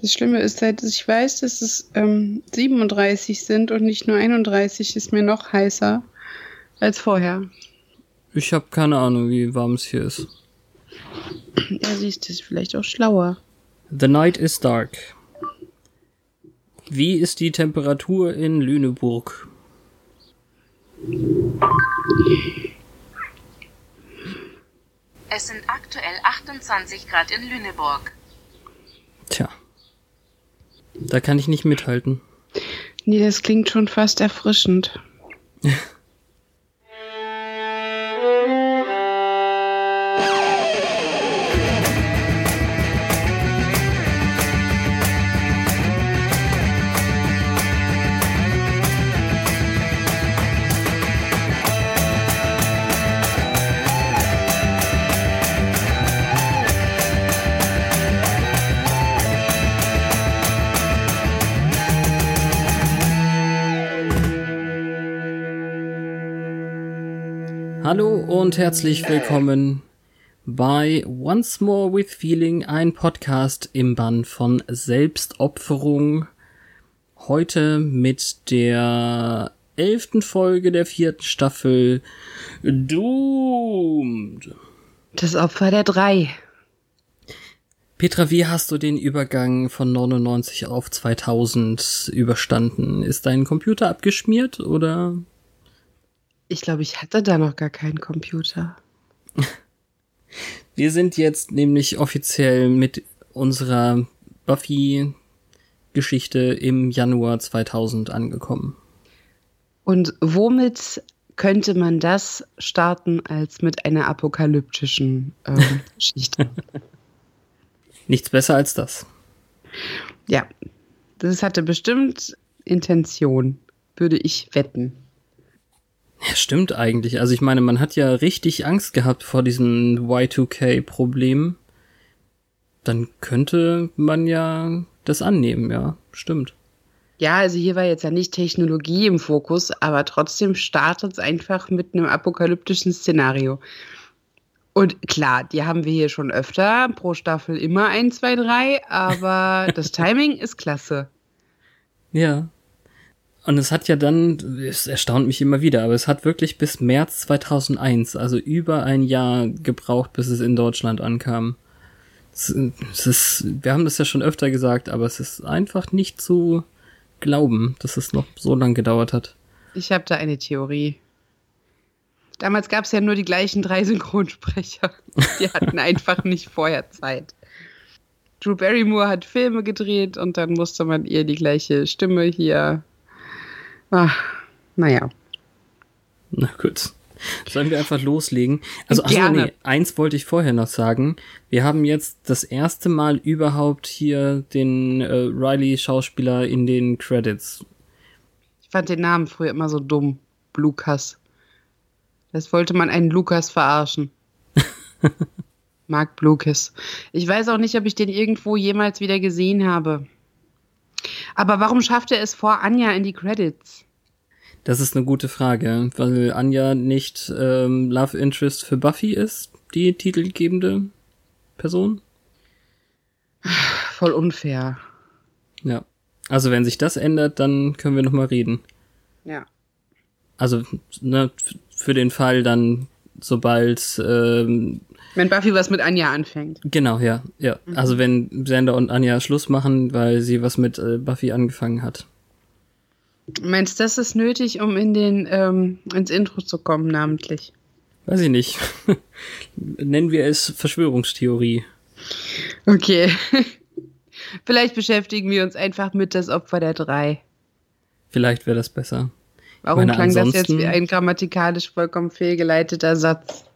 Das Schlimme ist, seit ich weiß, dass es ähm, 37 sind und nicht nur 31, ist mir noch heißer als vorher. Ich habe keine Ahnung, wie warm es hier ist. Ja, siehst du, ist vielleicht auch schlauer. The night is dark. Wie ist die Temperatur in Lüneburg? Es sind aktuell 28 Grad in Lüneburg. Da kann ich nicht mithalten. Nee, das klingt schon fast erfrischend. Hallo und herzlich willkommen bei Once More with Feeling, ein Podcast im Bann von Selbstopferung. Heute mit der elften Folge der vierten Staffel Doomed. Das Opfer der drei. Petra, wie hast du den Übergang von 99 auf 2000 überstanden? Ist dein Computer abgeschmiert oder ich glaube, ich hatte da noch gar keinen Computer. Wir sind jetzt nämlich offiziell mit unserer Buffy-Geschichte im Januar 2000 angekommen. Und womit könnte man das starten als mit einer apokalyptischen äh, Geschichte? Nichts besser als das. Ja, das hatte bestimmt Intention, würde ich wetten. Ja, stimmt eigentlich. Also ich meine, man hat ja richtig Angst gehabt vor diesem Y2K-Problem. Dann könnte man ja das annehmen, ja, stimmt. Ja, also hier war jetzt ja nicht Technologie im Fokus, aber trotzdem startet es einfach mit einem apokalyptischen Szenario. Und klar, die haben wir hier schon öfter, pro Staffel immer ein, zwei, drei, aber das Timing ist klasse. Ja, und es hat ja dann, es erstaunt mich immer wieder, aber es hat wirklich bis März 2001, also über ein Jahr gebraucht, bis es in Deutschland ankam. Es, es ist, wir haben das ja schon öfter gesagt, aber es ist einfach nicht zu glauben, dass es noch so lange gedauert hat. Ich habe da eine Theorie. Damals gab es ja nur die gleichen drei Synchronsprecher. Die hatten einfach nicht vorher Zeit. Drew Barrymore hat Filme gedreht und dann musste man ihr die gleiche Stimme hier Ach, naja. Na gut. Sollen wir einfach loslegen? Also, ach nee, eins wollte ich vorher noch sagen. Wir haben jetzt das erste Mal überhaupt hier den äh, Riley-Schauspieler in den Credits. Ich fand den Namen früher immer so dumm. Lukas. Das wollte man einen Lukas verarschen. Mark Lucas. Ich weiß auch nicht, ob ich den irgendwo jemals wieder gesehen habe. Aber warum schafft er es vor Anja in die Credits? Das ist eine gute Frage, weil Anja nicht ähm, Love Interest für Buffy ist, die titelgebende Person. Voll unfair. Ja. Also wenn sich das ändert, dann können wir noch mal reden. Ja. Also ne, für den Fall dann, sobald ähm, wenn Buffy was mit Anja anfängt. Genau, ja, ja. Mhm. Also wenn Sander und Anja Schluss machen, weil sie was mit äh, Buffy angefangen hat. Meinst du, das ist nötig, um in den ähm, ins Intro zu kommen, namentlich? Weiß ich nicht. Nennen wir es Verschwörungstheorie. Okay. Vielleicht beschäftigen wir uns einfach mit das Opfer der drei. Vielleicht wäre das besser. Warum meine, klang das jetzt wie ein grammatikalisch vollkommen fehlgeleiteter Satz?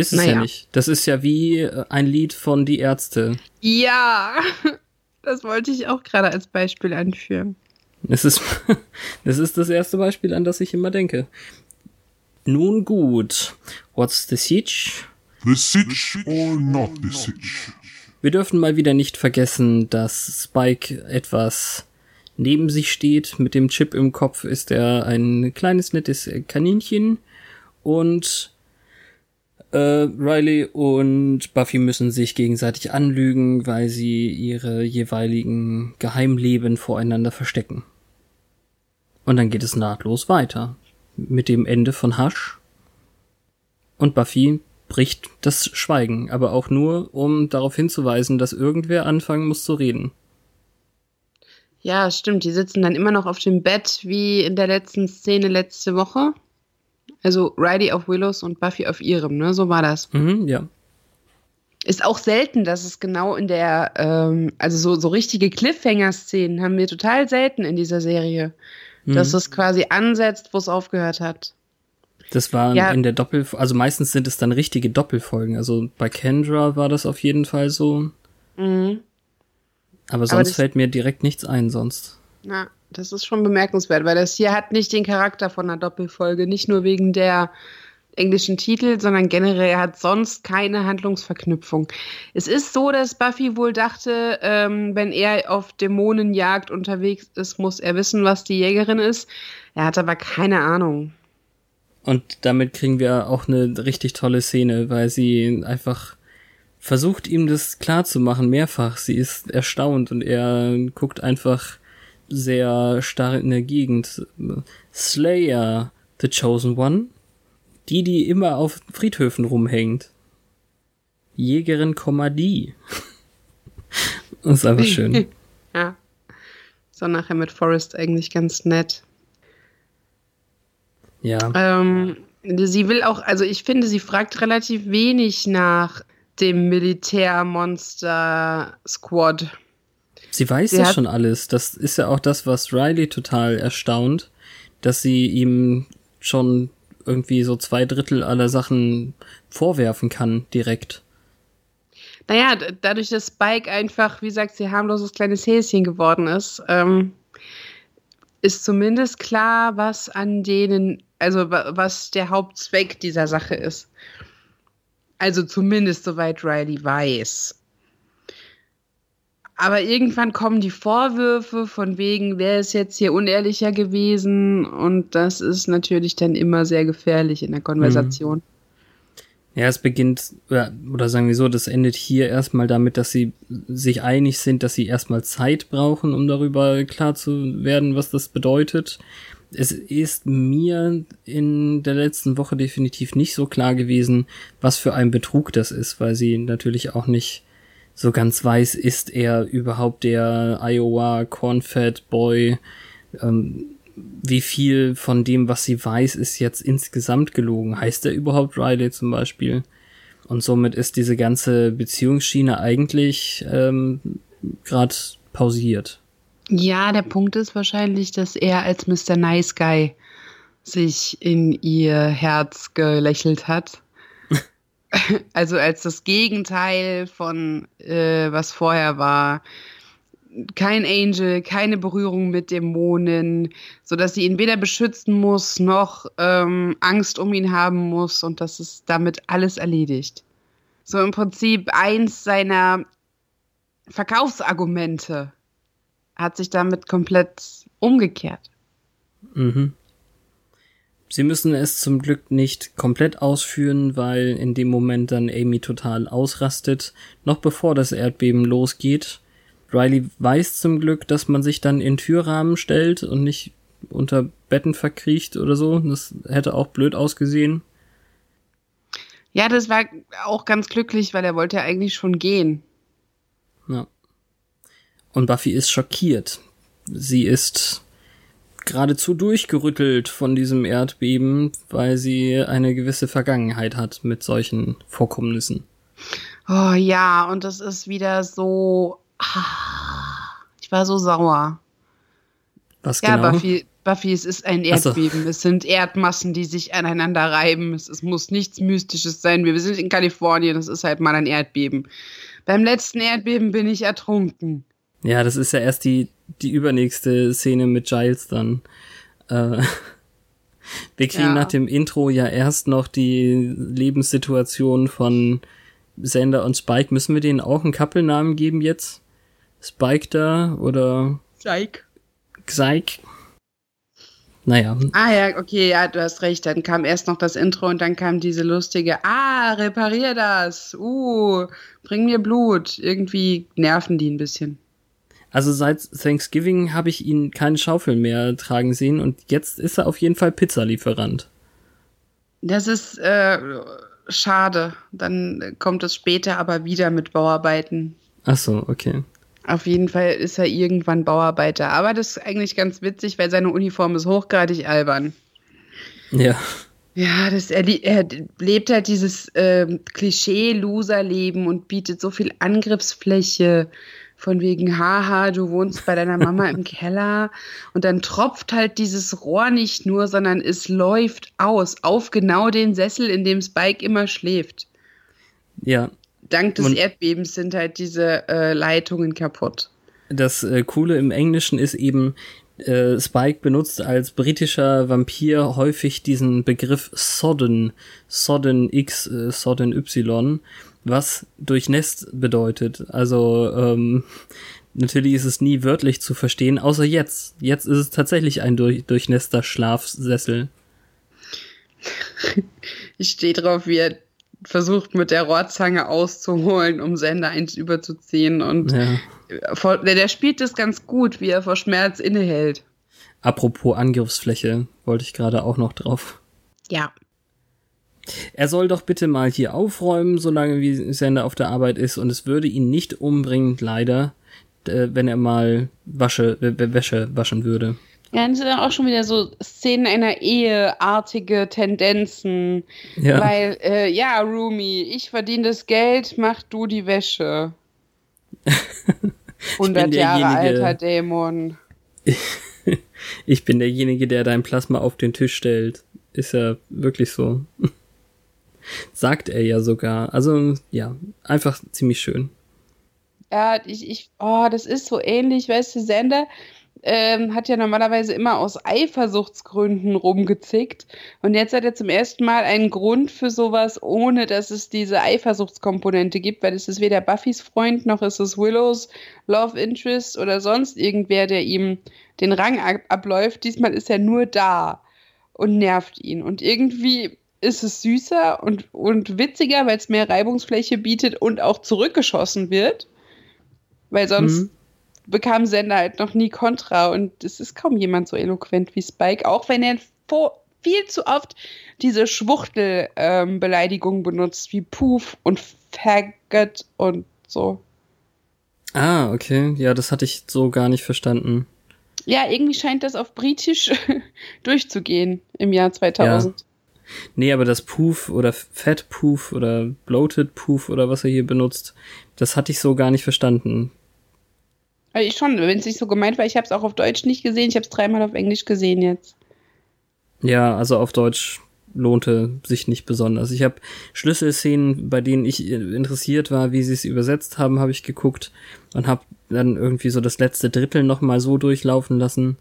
Ist es naja. ja nicht. Das ist ja wie äh, ein Lied von Die Ärzte. Ja. Das wollte ich auch gerade als Beispiel anführen. Das ist, das ist das erste Beispiel, an das ich immer denke. Nun gut. What's the siege? The Sitch or not the Sitch? Wir dürfen mal wieder nicht vergessen, dass Spike etwas neben sich steht. Mit dem Chip im Kopf ist er ein kleines, nettes Kaninchen. Und äh, Riley und Buffy müssen sich gegenseitig anlügen, weil sie ihre jeweiligen Geheimleben voreinander verstecken. Und dann geht es nahtlos weiter. Mit dem Ende von Hush. Und Buffy bricht das Schweigen, aber auch nur, um darauf hinzuweisen, dass irgendwer anfangen muss zu reden. Ja, stimmt. Die sitzen dann immer noch auf dem Bett wie in der letzten Szene letzte Woche. Also Riley auf Willows und Buffy auf ihrem, ne? So war das. Mhm, ja. Ist auch selten, dass es genau in der, ähm, also so, so richtige Cliffhanger-Szenen haben wir total selten in dieser Serie. Dass es quasi ansetzt, wo es aufgehört hat. Das war Ja. in der Doppel, also meistens sind es dann richtige Doppelfolgen. Also bei Kendra war das auf jeden Fall so. Mhm. Aber sonst das- fällt mir direkt nichts ein sonst. Na, das ist schon bemerkenswert, weil das hier hat nicht den Charakter von einer Doppelfolge, nicht nur wegen der englischen Titel, sondern generell hat sonst keine Handlungsverknüpfung. Es ist so, dass Buffy wohl dachte, ähm, wenn er auf Dämonenjagd unterwegs ist, muss er wissen, was die Jägerin ist. Er hat aber keine Ahnung. Und damit kriegen wir auch eine richtig tolle Szene, weil sie einfach versucht, ihm das klar zu machen, mehrfach. Sie ist erstaunt und er guckt einfach sehr starr in der Gegend. Slayer, the chosen one? Die, die immer auf Friedhöfen rumhängt. Jägerin, die. Das ist einfach schön. Ja. So nachher mit Forrest eigentlich ganz nett. Ja. Ähm, sie will auch, also ich finde, sie fragt relativ wenig nach dem Militärmonster Squad. Sie weiß Sie hat- schon alles. Das ist ja auch das, was Riley total erstaunt, dass sie ihm schon irgendwie so zwei Drittel aller Sachen vorwerfen kann, direkt. Naja, dadurch, dass Spike einfach, wie sagt sie, harmloses kleines Häschen geworden ist, ähm, ist zumindest klar, was an denen, also wa- was der Hauptzweck dieser Sache ist. Also zumindest soweit Riley weiß. Aber irgendwann kommen die Vorwürfe von wegen, wer ist jetzt hier unehrlicher gewesen und das ist natürlich dann immer sehr gefährlich in der Konversation. Ja, es beginnt, oder sagen wir so, das endet hier erstmal damit, dass sie sich einig sind, dass sie erstmal Zeit brauchen, um darüber klar zu werden, was das bedeutet. Es ist mir in der letzten Woche definitiv nicht so klar gewesen, was für ein Betrug das ist, weil sie natürlich auch nicht so ganz weiß, ist er überhaupt der Iowa Cornfed Boy, ähm, wie viel von dem, was sie weiß, ist jetzt insgesamt gelogen? Heißt er überhaupt Riley zum Beispiel? Und somit ist diese ganze Beziehungsschiene eigentlich ähm, gerade pausiert. Ja, der Punkt ist wahrscheinlich, dass er als Mr. Nice Guy sich in ihr Herz gelächelt hat. also als das Gegenteil von äh, was vorher war. Kein Angel, keine Berührung mit Dämonen, so dass sie ihn weder beschützen muss noch ähm, Angst um ihn haben muss und das ist damit alles erledigt. So im Prinzip eins seiner Verkaufsargumente hat sich damit komplett umgekehrt. Mhm. Sie müssen es zum Glück nicht komplett ausführen, weil in dem Moment dann Amy total ausrastet, noch bevor das Erdbeben losgeht. Riley weiß zum Glück, dass man sich dann in Türrahmen stellt und nicht unter Betten verkriecht oder so. Das hätte auch blöd ausgesehen. Ja, das war auch ganz glücklich, weil er wollte ja eigentlich schon gehen. Ja. Und Buffy ist schockiert. Sie ist geradezu durchgerüttelt von diesem Erdbeben, weil sie eine gewisse Vergangenheit hat mit solchen Vorkommnissen. Oh ja, und das ist wieder so. Ah, Ich war so sauer. Was Ja, genau? Buffy, Buffy, es ist ein Ach so. Erdbeben. Es sind Erdmassen, die sich aneinander reiben. Es, es muss nichts Mystisches sein. Wir sind in Kalifornien, es ist halt mal ein Erdbeben. Beim letzten Erdbeben bin ich ertrunken. Ja, das ist ja erst die, die übernächste Szene mit Giles dann. Äh, wir kriegen Ja. nach dem Intro ja erst noch die Lebenssituation von Sander und Spike. Müssen wir denen auch einen Couple-Namen geben jetzt? Spike da oder Jake. Xike? Naja, Ah ja, okay, ja, du hast recht. Dann kam erst noch das Intro und dann kam diese lustige, ah, reparier das, uh, bring mir Blut. Irgendwie nerven die ein bisschen. Also seit Thanksgiving habe ich ihn keine Schaufel mehr tragen sehen und jetzt ist er auf jeden Fall Pizzalieferant. Das ist äh, schade. Dann kommt es später aber wieder mit Bauarbeiten. Ach so, okay. Auf jeden Fall ist er irgendwann Bauarbeiter. Aber das ist eigentlich ganz witzig, weil seine Uniform ist hochgradig albern. Ja. Ja, das, er, er lebt halt dieses ähm, Klischee-Loser-Leben und bietet so viel Angriffsfläche. Von wegen, haha, du wohnst bei deiner Mama im Keller. Und dann tropft halt dieses Rohr nicht nur, sondern es läuft aus auf genau den Sessel, in dem Spike immer schläft. Ja, Dank des Und- Erdbebens sind halt diese äh, Leitungen kaputt. Das äh, Coole im Englischen ist eben, äh, Spike benutzt als britischer Vampir häufig diesen Begriff Sodden, Sodden X, äh, Sodden Y, was durchnässt bedeutet. Also ähm, natürlich ist es nie wörtlich zu verstehen, außer jetzt. Jetzt ist es tatsächlich ein durch, durchnässter Schlafsessel. Ich stehe drauf, wie er versucht, mit der Rohrzange auszuholen, um Sender eins überzuziehen. Und Ja. vor, der, der spielt das ganz gut, wie er vor Schmerz innehält. Apropos Angriffsfläche, wollte ich gerade auch noch drauf. Ja. Er soll doch bitte mal hier aufräumen, solange wie Sender auf der Arbeit ist, und es würde ihn nicht umbringen, leider, äh, wenn er mal Wasche, Wäsche waschen würde. Ja, das sind dann auch schon wieder so Szenen einer Eheartige Tendenzen. Ja. Weil, äh, ja, Rumi, ich verdiene das Geld, mach du die Wäsche. 100 Jahre alter Dämon. Ich bin derjenige, der dein Plasma auf den Tisch stellt. Ist ja wirklich so. Sagt er ja sogar. Also, ja, einfach ziemlich schön. Ja, ich, ich, oh, das ist so ähnlich, weißt du, Sender ähm, hat ja normalerweise immer aus Eifersuchtsgründen rumgezickt. Und jetzt hat er zum ersten Mal einen Grund für sowas, ohne dass es diese Eifersuchtskomponente gibt, weil es ist weder Buffys Freund, noch ist es Willows Love Interest oder sonst irgendwer, der ihm den Rang ab abläuft. Diesmal ist er nur da und nervt ihn. Und irgendwie ist es süßer und, und witziger, weil es mehr Reibungsfläche bietet und auch zurückgeschossen wird. Weil sonst Mhm. bekam Sender halt noch nie Kontra und es ist kaum jemand so eloquent wie Spike, auch wenn er viel zu oft diese Schwuchtel-Beleidigungen benutzt, wie Poof und Faggot und so. Ah, okay. Ja, das hatte ich so gar nicht verstanden. Ja, irgendwie scheint das auf Britisch durchzugehen im Jahr 2000. Nee, aber das Poof oder Fat Poof oder Bloated Poof oder was er hier benutzt, das hatte ich so gar nicht verstanden. Also ich schon, wenn es nicht so gemeint war, ich habe es auch auf Deutsch nicht gesehen, ich habe es dreimal auf Englisch gesehen jetzt. Ja, also auf Deutsch lohnte sich nicht besonders. Ich habe Schlüsselszenen, bei denen ich interessiert war, wie sie es übersetzt haben, habe ich geguckt und habe dann irgendwie so das letzte Drittel noch mal so durchlaufen lassen.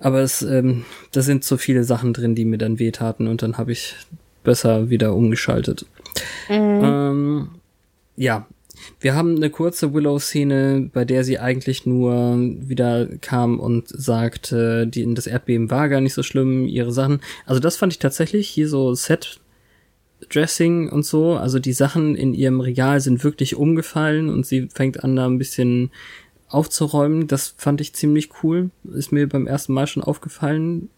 Aber es, ähm, da sind so viele Sachen drin, die mir dann wehtaten und dann habe ich besser wieder umgeschaltet. Ähm, ja, wir haben eine kurze Willow-Szene, bei der sie eigentlich nur wieder kam und sagte, die, das Erdbeben war gar nicht so schlimm, ihre Sachen. Also das fand ich tatsächlich hier so Set-Dressing und so. Also die Sachen in ihrem Regal sind wirklich umgefallen und sie fängt an, da ein bisschen aufzuräumen. Das fand ich ziemlich cool. Ist mir beim ersten Mal schon aufgefallen.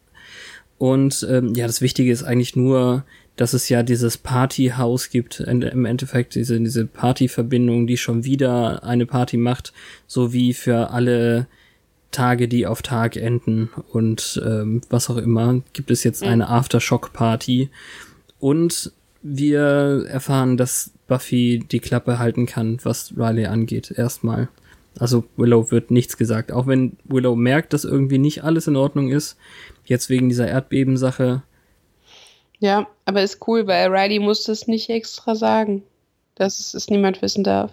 Und ähm, ja, das Wichtige ist eigentlich nur, dass es ja dieses Partyhaus gibt, im Endeffekt diese, diese Partyverbindung, die schon wieder eine Party macht, so wie für alle Tage, die auf Tag enden und ähm, was auch immer, gibt es jetzt eine Aftershock-Party. Und wir erfahren, dass Buffy die Klappe halten kann, was Riley angeht, erstmal. Also Willow wird nichts gesagt. Auch wenn Willow merkt, dass irgendwie nicht alles in Ordnung ist, jetzt wegen dieser Erdbebensache, Ja, aber ist cool, weil Riley musste es nicht extra sagen, dass es, niemand wissen darf.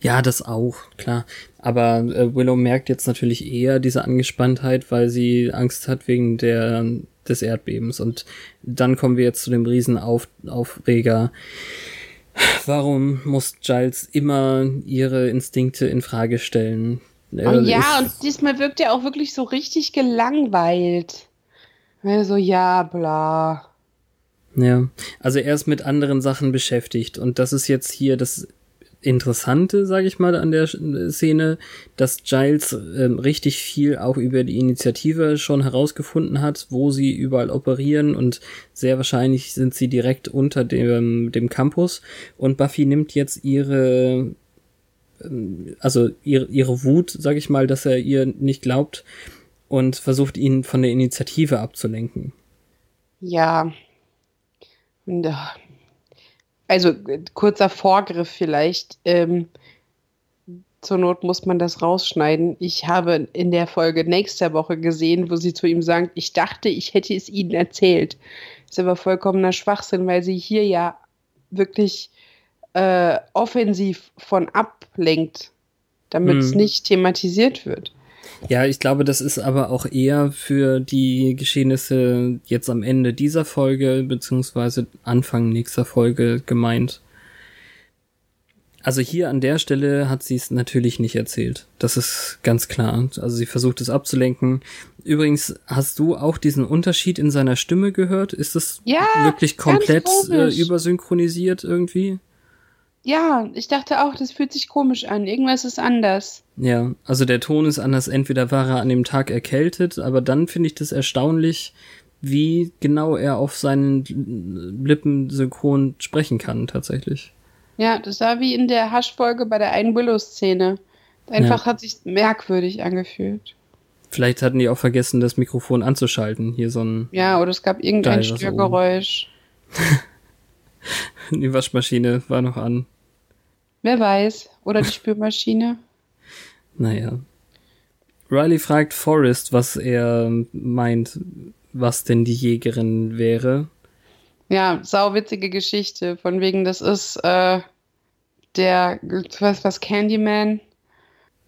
Ja, das auch, klar. Aber äh, Willow merkt jetzt natürlich eher diese Angespanntheit, weil sie Angst hat wegen der des Erdbebens. Und dann kommen wir jetzt zu dem Riesenaufreger. Warum muss Giles immer ihre Instinkte in Frage stellen? Oh ja, und diesmal wirkt er auch wirklich so richtig gelangweilt. Also ja, bla. Ja, also er ist mit anderen Sachen beschäftigt und das ist jetzt hier das Interessante, sage ich mal, an der Szene, dass Giles äh, richtig viel auch über die Initiative schon herausgefunden hat, wo sie überall operieren und sehr wahrscheinlich sind sie direkt unter dem, dem Campus und Buffy nimmt jetzt ihre ähm, also ihre, ihre Wut, sage ich mal, dass er ihr nicht glaubt und versucht ihn von der Initiative abzulenken. Ja. Also kurzer Vorgriff vielleicht. Ähm, zur Not muss man das rausschneiden. Ich habe in der Folge nächster Woche gesehen, wo sie zu ihm sagt, ich dachte, ich hätte es ihnen erzählt. Das ist aber vollkommener Schwachsinn, weil sie hier ja wirklich äh, offensiv von ablenkt, damit es hm. nicht thematisiert wird. Ja, ich glaube, das ist aber auch eher für die Geschehnisse jetzt am Ende dieser Folge beziehungsweise Anfang nächster Folge gemeint. Also hier an der Stelle hat sie es natürlich nicht erzählt. Das ist ganz klar. Also sie versucht es abzulenken. Übrigens, hast du auch diesen Unterschied in seiner Stimme gehört? Ist es ja, wirklich komplett äh, übersynchronisiert irgendwie? Ja, ich dachte auch, das fühlt sich komisch an. Irgendwas ist anders. Ja, also der Ton ist anders. Entweder war er an dem Tag erkältet, aber dann finde ich das erstaunlich, wie genau er auf seinen Lippen synchron sprechen kann, tatsächlich. Ja, das war wie in der Hasch-Folge bei der einen Willow-Szene. Einfach ja. hat sich merkwürdig angefühlt. Vielleicht hatten die auch vergessen, das Mikrofon anzuschalten. Hier so ein. Ja, oder es gab irgendein Störgeräusch. die Waschmaschine war noch an. Wer weiß. Oder die Spülmaschine. naja. Riley fragt Forrest, was er meint, was denn die Jägerin wäre. Ja, sauwitzige Geschichte. Von wegen, das ist äh, der, was, was, Candyman?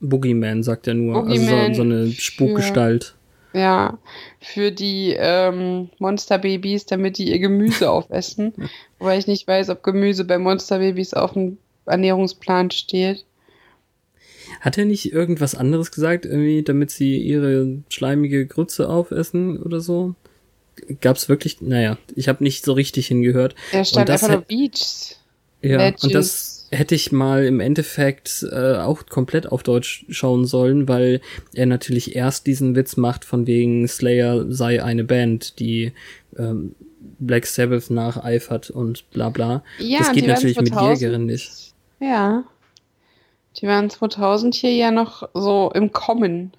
Boogeyman, sagt er nur. Boogeyman also so, so eine Spukgestalt. Ja, für die ähm, Monsterbabys, damit die ihr Gemüse aufessen. Wobei ich nicht weiß, ob Gemüse bei Monsterbabys auf dem Ernährungsplan steht. Hat er nicht irgendwas anderes gesagt, irgendwie, damit sie ihre schleimige Grütze aufessen oder so? Gab's wirklich, naja, ich habe nicht so richtig hingehört. Er stand einfach nur Beach. Ja, Veggies. und das hätte ich mal im Endeffekt äh, auch komplett auf Deutsch schauen sollen, weil er natürlich erst diesen Witz macht, von wegen Slayer sei eine Band, die ähm, Black Sabbath nacheifert und bla bla. Ja, das geht natürlich 2000, mit Jägerin nicht. Ja. Die waren 2000 hier ja noch so im Kommen.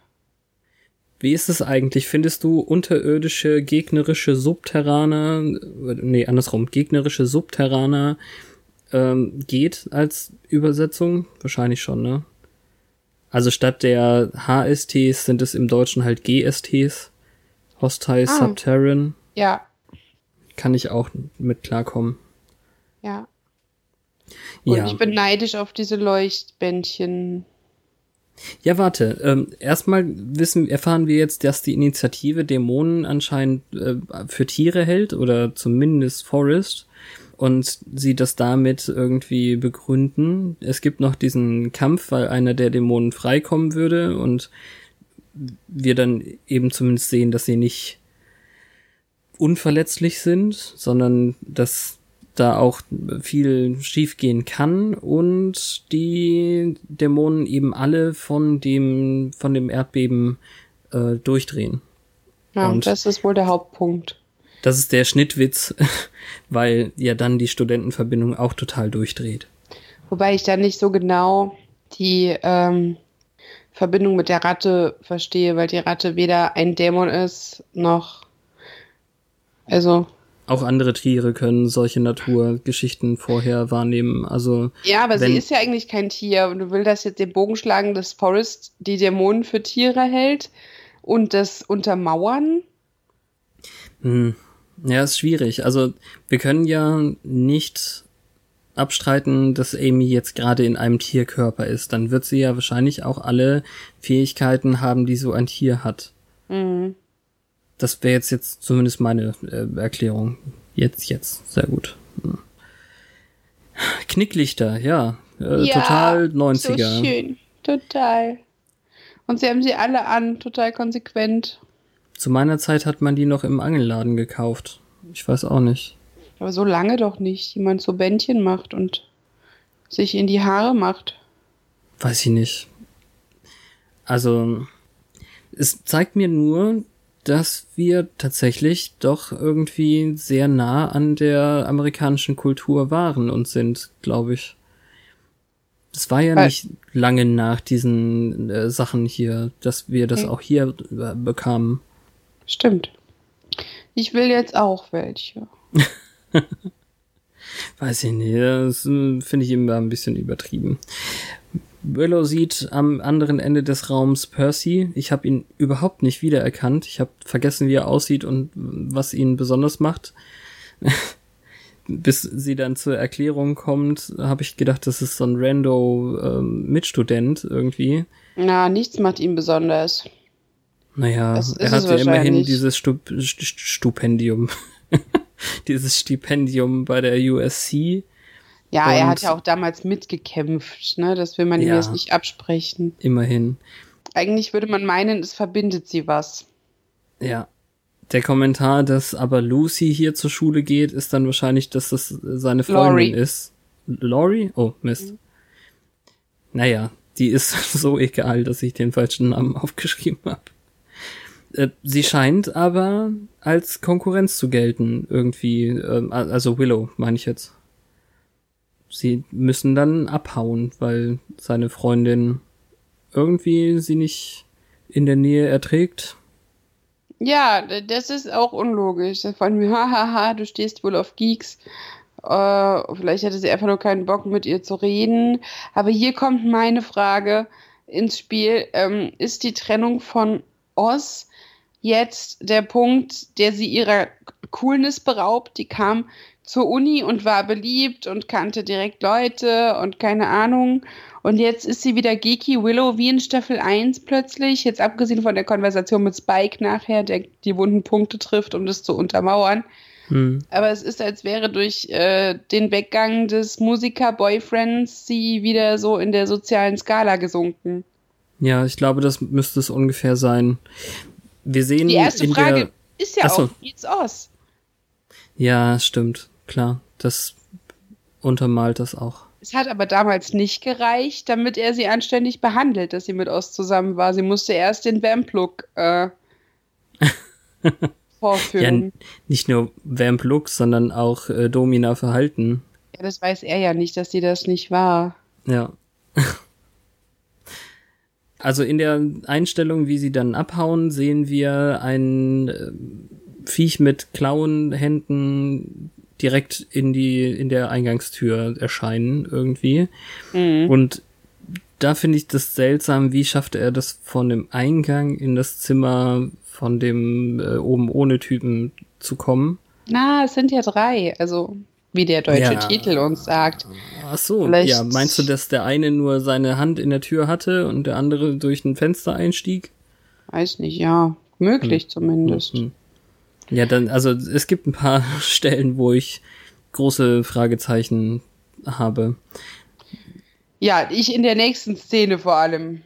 Wie ist es eigentlich? Findest du unterirdische, gegnerische Subterraner, nee, andersrum, gegnerische Subterraner ähm, geht als Übersetzung? Wahrscheinlich schon, ne? Also statt der HSTs sind es im Deutschen halt GSTs. Hostile ah. Subterran. Ja. Kann ich auch mit klarkommen. Ja. Und ja. ich bin neidisch auf diese Leuchtbändchen. Ja, warte. Ähm, erstmal wissen, erfahren wir jetzt, dass die Initiative Dämonen anscheinend äh, für Tiere hält oder zumindest Forest und sie das damit irgendwie begründen. Es gibt noch diesen Kampf, weil einer der Dämonen freikommen würde und wir dann eben zumindest sehen, dass sie nicht unverletzlich sind, sondern dass da auch viel schiefgehen kann und die Dämonen eben alle von dem von dem Erdbeben äh, durchdrehen. Ja, und das ist wohl der Hauptpunkt. Das ist der Schnittwitz, weil ja dann die Studentenverbindung auch total durchdreht. Wobei ich da nicht so genau die ähm, Verbindung mit der Ratte verstehe, weil die Ratte weder ein Dämon ist, noch. Also. Auch andere Tiere können solche Naturgeschichten vorher wahrnehmen. Also. Ja, aber sie ist ja eigentlich kein Tier. Und du willst das jetzt den Bogen schlagen, dass Forrest die Dämonen für Tiere hält und das untermauern? Hm. Ja, ist schwierig. Also wir können ja nicht abstreiten, dass Amy jetzt gerade in einem Tierkörper ist, dann wird sie ja wahrscheinlich auch alle Fähigkeiten haben, die so ein Tier hat. Mhm. Das wäre jetzt jetzt zumindest meine äh, Erklärung. Jetzt, jetzt, sehr gut. Hm. Knicklichter, ja, äh, Ja, total 90er. So schön. Total. Und sie haben sie alle an, total konsequent. Zu meiner Zeit hat man die noch im Angelladen gekauft. Ich weiß auch nicht. Aber so lange doch nicht. Jemand so Bändchen macht und sich in die Haare macht. Weiß ich nicht. Also, es zeigt mir nur, dass wir tatsächlich doch irgendwie sehr nah an der amerikanischen Kultur waren und sind, glaube ich. Es war ja Weil- nicht lange nach diesen äh, Sachen hier, dass wir das Nee. auch hier äh, bekamen. Stimmt. Ich will jetzt auch welche. Weiß ich nicht, das äh, finde ich immer ein bisschen übertrieben. Willow sieht am anderen Ende des Raums Percy. Ich habe ihn überhaupt nicht wiedererkannt. Ich habe vergessen, wie er aussieht und was ihn besonders macht. Bis sie dann zur Erklärung kommt, habe ich gedacht, das ist so ein rando ähm, Mitstudent irgendwie. Na, nichts macht ihn besonders. Naja, er hatte immerhin dieses Stup St- Stipendium. dieses Stipendium bei der USC. Ja, er Und- hat ja auch damals mitgekämpft, ne? Das will man ihm Ja. jetzt nicht absprechen. Immerhin. Eigentlich würde man meinen, es verbindet sie was. Ja. Der Kommentar, dass aber Lucy hier zur Schule geht, ist dann wahrscheinlich, dass das seine Freundin Laurie. ist. Laurie? Oh, Mist. Naja, die ist so egal, dass ich den falschen Namen aufgeschrieben habe. Äh, Sie scheint aber als Konkurrenz zu gelten, irgendwie. ähm, Also Willow, meine ich jetzt. Sie müssen dann abhauen, weil seine Freundin irgendwie sie nicht in der Nähe erträgt. Ja, das ist auch unlogisch. Von mir, hahaha, du stehst wohl auf Geeks. Äh, vielleicht hatte sie einfach nur keinen Bock, mit ihr zu reden. Aber hier kommt meine Frage ins Spiel. Ähm, ist die Trennung von Oz jetzt der Punkt, der sie ihrer Coolness beraubt? Die kam zur Uni und war beliebt und kannte direkt Leute und keine Ahnung. Und jetzt ist sie wieder geeky Willow wie in Staffel 1 plötzlich. Jetzt abgesehen von der Konversation mit Spike nachher, der die wunden Punkte trifft, um das zu untermauern. Hm. Aber es ist, als wäre durch äh, den Weggang des Musiker-Boyfriends sie wieder so in der sozialen Skala gesunken. Ja, ich glaube, das müsste es ungefähr sein. Wir sehen Die erste in Frage der. ist ja Ach so. auch, geht's aus? Ja, stimmt, klar. Das untermalt das auch. Es hat aber damals nicht gereicht, damit er sie anständig behandelt, dass sie mit Oz zusammen war. Sie musste erst den Vamp-Look äh, Ja, vorführen. n- nicht nur Vamp Looks, sondern auch äh, Domina Verhalten. Ja, das weiß er ja nicht, dass sie das nicht war. Ja. Also in der Einstellung, wie sie dann abhauen, sehen wir ein äh, Viech mit Klauenhänden direkt in die in der Eingangstür erscheinen irgendwie. Und da finde ich das seltsam, wie schafft er das von dem Eingang in das Zimmer von dem äh, oben ohne Typen zu kommen? Na, es sind ja drei. Also, wie der deutsche Ja. Titel uns sagt. Ach so, Vielleicht- ja, meinst du, dass der eine nur seine Hand in der Tür hatte und der andere durch ein Fenster einstieg? Weiß nicht, ja. Möglich zumindest. Hm. Ja, dann, also es gibt ein paar Stellen, wo ich große Fragezeichen habe. Ja, ich in der nächsten Szene vor allem.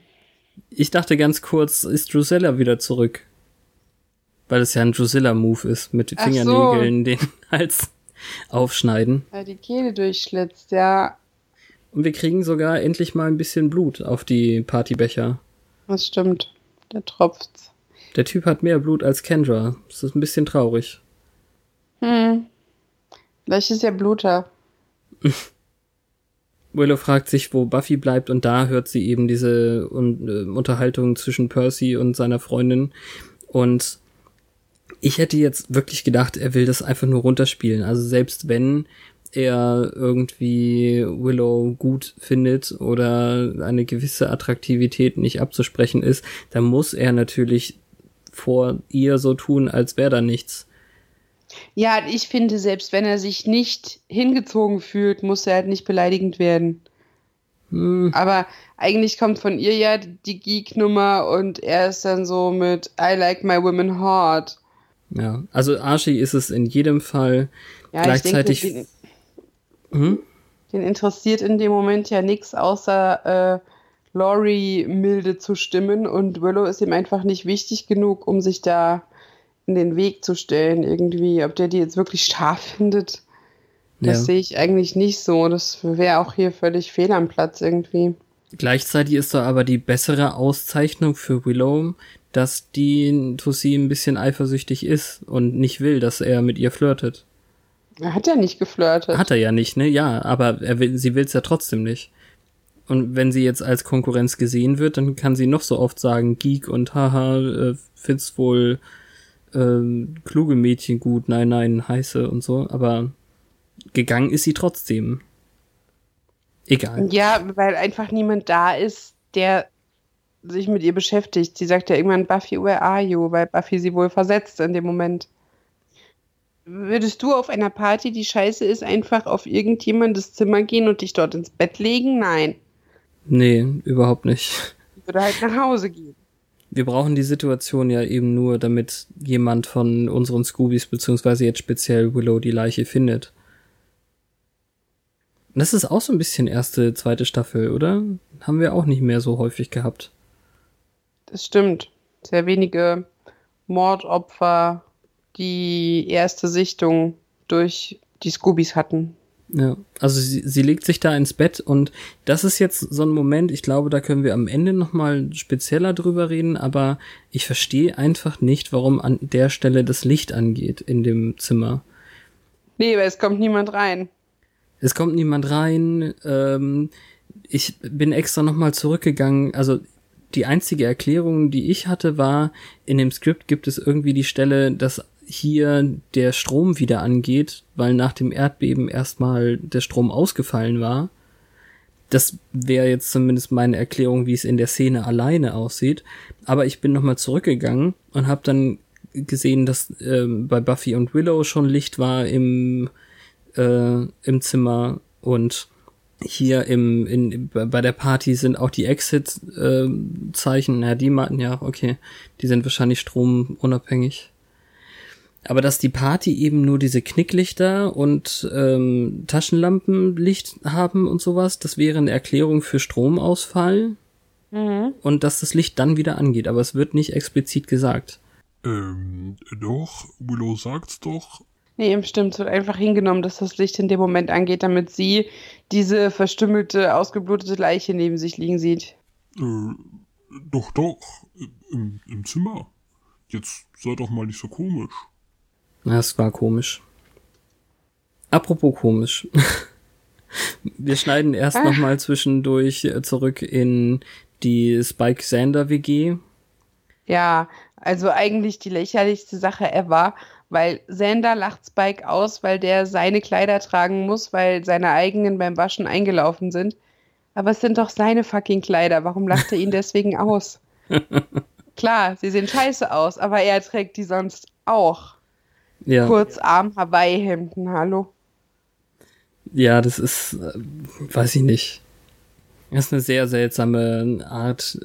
Ich dachte ganz kurz, ist Drusilla wieder zurück? Weil es ja ein Drusilla-Move ist, mit Ach so. Fingernägeln den Hals aufschneiden. Ja, die Kehle durchschlitzt, ja. Und wir kriegen sogar endlich mal ein bisschen Blut auf die Partybecher. Das stimmt. Da tropft's. Der Typ hat mehr Blut als Kendra. Das ist ein bisschen traurig. Hm. Vielleicht ist ja Bluter. Willow fragt sich, wo Buffy bleibt und da hört sie eben diese Un äh, Unterhaltung zwischen Percy und seiner Freundin und ich hätte jetzt wirklich gedacht, er will das einfach nur runterspielen. Also selbst wenn er irgendwie Willow gut findet oder eine gewisse Attraktivität nicht abzusprechen ist, dann muss er natürlich vor ihr so tun, als wäre da nichts. Ja, ich finde, selbst wenn er sich nicht hingezogen fühlt, muss er halt nicht beleidigend werden. Hm, Aber eigentlich kommt von ihr ja die Geek-Nummer und er ist dann so mit I like my women hard. Ja, also Archie ist es in jedem Fall. Ja, Gleichzeitig- ich denke, Hm? den, den interessiert in dem Moment ja nichts, außer äh, Laurie milde zu stimmen und Willow ist ihm einfach nicht wichtig genug, um sich da in den Weg zu stellen irgendwie. Ob der die jetzt wirklich scharf findet, das Ja. sehe ich eigentlich nicht so. Das wäre auch hier völlig fehl am Platz irgendwie. Gleichzeitig ist doch aber die bessere Auszeichnung für Willow, dass die Tussi ein bisschen eifersüchtig ist und nicht will, dass er mit ihr flirtet. Er hat ja nicht geflirtet. Hat er ja nicht, ne? Ja, aber er will, sie will's ja trotzdem nicht. Und wenn sie jetzt als Konkurrenz gesehen wird, dann kann sie noch so oft sagen, Geek und haha, äh, find's wohl äh, kluge Mädchen gut, nein, nein, heiße und so, aber gegangen ist sie trotzdem. Egal. Ja, weil einfach niemand da ist, der sich mit ihr beschäftigt. Sie sagt ja irgendwann, Buffy, where are you? Weil Buffy sie wohl versetzt in dem Moment. Würdest du auf einer Party, die scheiße ist, einfach auf irgendjemandes Zimmer gehen und dich dort ins Bett legen? Nein. Nee, überhaupt nicht. Ich würde halt nach Hause gehen. Wir brauchen die Situation ja eben nur, damit jemand von unseren Scoobies, beziehungsweise jetzt speziell Willow, die Leiche findet. Das ist auch so ein bisschen erste, zweite Staffel, oder? Haben wir auch nicht mehr so häufig gehabt. Das stimmt. Sehr wenige Mordopfer, die erste Sichtung durch die Scoobies hatten. Ja, also sie, sie legt sich da ins Bett und das ist jetzt so ein Moment, ich glaube, da können wir am Ende nochmal spezieller drüber reden, aber ich verstehe einfach nicht, warum an der Stelle das Licht angeht in dem Zimmer. Nee, weil es kommt niemand rein. Es kommt niemand rein. Ähm, ich bin extra nochmal zurückgegangen. Also die einzige Erklärung, die ich hatte, war, in dem Skript gibt es irgendwie die Stelle, dass hier der Strom wieder angeht, weil nach dem Erdbeben erstmal der Strom ausgefallen war. Das wäre jetzt zumindest meine Erklärung, wie es in der Szene alleine aussieht. Aber ich bin nochmal zurückgegangen und habe dann gesehen, dass ähm, bei Buffy und Willow schon Licht war im äh, im Zimmer und hier im in, bei der Party sind auch die Exit-Zeichen, na die meinten ja, okay, die sind wahrscheinlich stromunabhängig. Aber dass die Party eben nur diese Knicklichter und ähm, Taschenlampenlicht haben und sowas, das wäre eine Erklärung für Stromausfall und dass das Licht dann wieder angeht, aber es wird nicht explizit gesagt. Ähm, doch, Willow sagt's doch. Nee, stimmt. Es wird einfach hingenommen, dass das Licht in dem Moment angeht, damit sie diese verstümmelte, ausgeblutete Leiche neben sich liegen sieht. Äh, doch, doch, im, im Zimmer. Jetzt sei doch mal nicht so komisch. Ja, es war komisch. Apropos komisch. Wir schneiden erst Ah. noch mal zwischendurch äh, zurück in die Spike Sander WG. Ja, also eigentlich die lächerlichste Sache ever, weil Sander lacht Spike aus, weil der seine Kleider tragen muss, weil seine eigenen beim Waschen eingelaufen sind. Aber es sind doch seine fucking Kleider. Warum lacht er ihn deswegen aus? Klar, sie sehen scheiße aus, aber er trägt die sonst auch. Ja, Kurzarm Hawaii-Hemden, hallo. ja, das ist, äh, weiß ich nicht. Das ist eine sehr seltsame Art.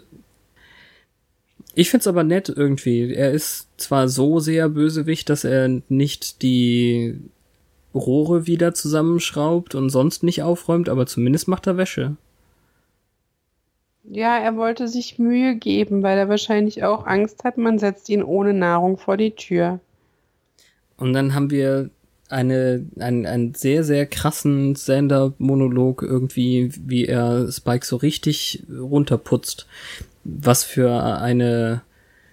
Ich find's aber nett irgendwie. Er ist zwar so sehr Bösewicht, dass er nicht die Rohre wieder zusammenschraubt und sonst nicht aufräumt, aber zumindest macht er Wäsche. Ja, er wollte sich Mühe geben, weil er wahrscheinlich auch Angst hat, man setzt ihn ohne Nahrung vor die Tür. Und dann haben wir eine, einen, einen sehr, sehr krassen Sander-Monolog irgendwie, wie er Spike so richtig runterputzt. Was für eine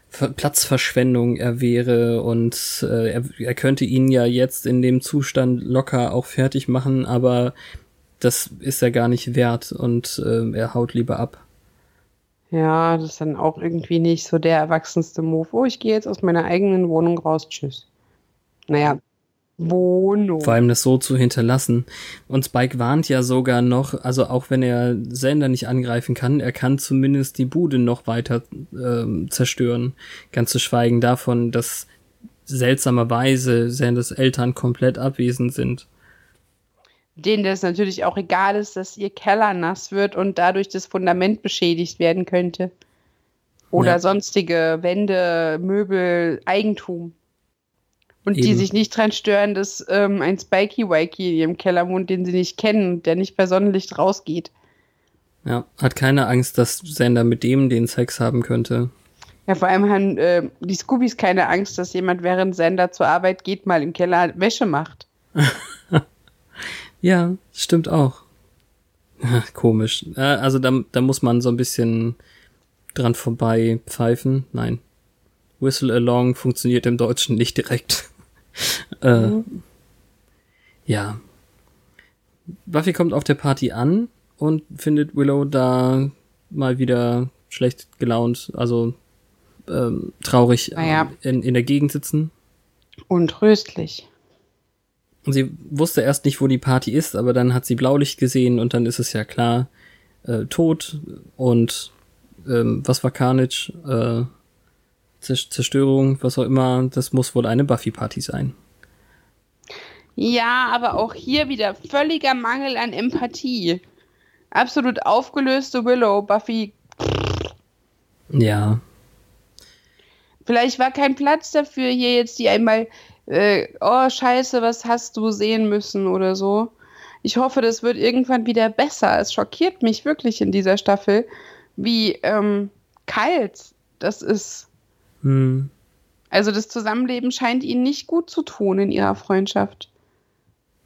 Ver Platzverschwendung er wäre und äh, er, er könnte ihn ja jetzt in dem Zustand locker auch fertig machen, aber das ist er gar nicht wert und äh, er haut lieber ab. Ja, das ist dann auch irgendwie nicht so der erwachsenste Move. Oh, ich gehe jetzt aus meiner eigenen Wohnung raus. Tschüss. Naja, Wohnung. Vor allem das so zu hinterlassen. Und Spike warnt ja sogar noch, also auch wenn er Sender nicht angreifen kann, er kann zumindest die Bude noch weiter ähm, zerstören. Ganz zu schweigen davon, dass seltsamerweise Sanders Eltern komplett abwesend sind. Denen das natürlich auch egal ist, dass ihr Keller nass wird und dadurch das Fundament beschädigt werden könnte. Oder Ja. sonstige Wände, Möbel, Eigentum. Und die Eben. sich nicht dran stören, dass ähm, ein Spikey Wikey in ihrem Keller wohnt, den sie nicht kennen der nicht bei Sonnenlicht rausgeht. Ja, hat keine Angst, dass Sander mit dem den Sex haben könnte. Ja, vor allem haben äh, die Scoobies keine Angst, dass jemand während Sender zur Arbeit geht, mal im Keller Wäsche macht. Ja, stimmt auch. Komisch. Äh, Also da, da muss man so ein bisschen dran vorbei pfeifen. Nein. Whistle Along funktioniert im Deutschen nicht direkt. Äh, Ja. Buffy kommt auf der Party an und findet Willow da mal wieder schlecht gelaunt, also ähm, traurig Naja. ähm, in, in der Gegend sitzen. Untröstlich. Und sie wusste erst nicht, wo die Party ist, aber dann hat sie Blaulicht gesehen und dann ist es ja klar, äh, tot und ähm, was war Carnage? Äh, Zerstörung, was auch immer, das muss wohl eine Buffy-Party sein. Ja, aber auch hier wieder völliger Mangel an Empathie. Absolut aufgelöste Willow, Buffy. Ja, Vielleicht war kein Platz dafür, hier jetzt die einmal, äh, oh Scheiße, was hast du sehen müssen oder so. Ich hoffe, das wird irgendwann wieder besser. Es schockiert mich wirklich in dieser Staffel, wie ähm, kalt das ist. Hm, Also das Zusammenleben scheint ihnen nicht gut zu tun in ihrer Freundschaft.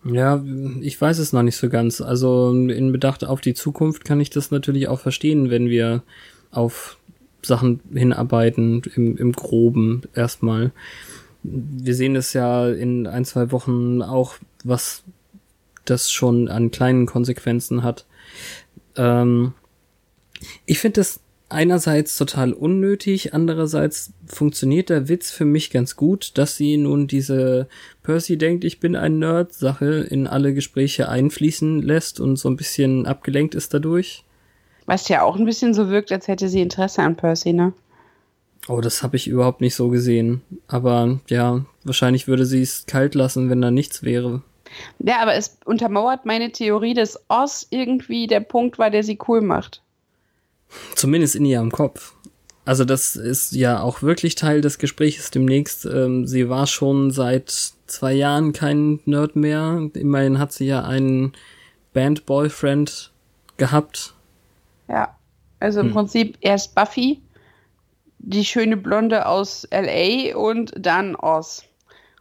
ja, ich weiß es noch nicht so ganz. Also in Bedacht auf die Zukunft kann ich das natürlich auch verstehen, wenn wir auf Sachen hinarbeiten, im, im Groben erstmal. Wir sehen es ja in ein, zwei Wochen auch, was das schon an kleinen Konsequenzen hat. Ähm, ich finde es einerseits total unnötig, andererseits funktioniert der Witz für mich ganz gut, dass sie nun diese Percy denkt, ich bin ein Nerd Sache in alle Gespräche einfließen lässt und so ein bisschen abgelenkt ist dadurch. Was ja auch ein bisschen so wirkt, als hätte sie Interesse an Percy, ne? Oh, das habe ich überhaupt nicht so gesehen. Aber ja, wahrscheinlich würde sie es kalt lassen, wenn da nichts wäre. Ja, aber es untermauert meine Theorie, dass Oz irgendwie der Punkt war, der sie cool macht. Zumindest in ihrem Kopf. Also das ist ja auch wirklich Teil des Gesprächs demnächst. Ähm, sie war schon seit zwei Jahren kein Nerd mehr. Immerhin hat sie ja einen Band-Boyfriend gehabt. Ja. Also im Hm. Prinzip erst Buffy, die schöne Blonde aus LA und dann Oz.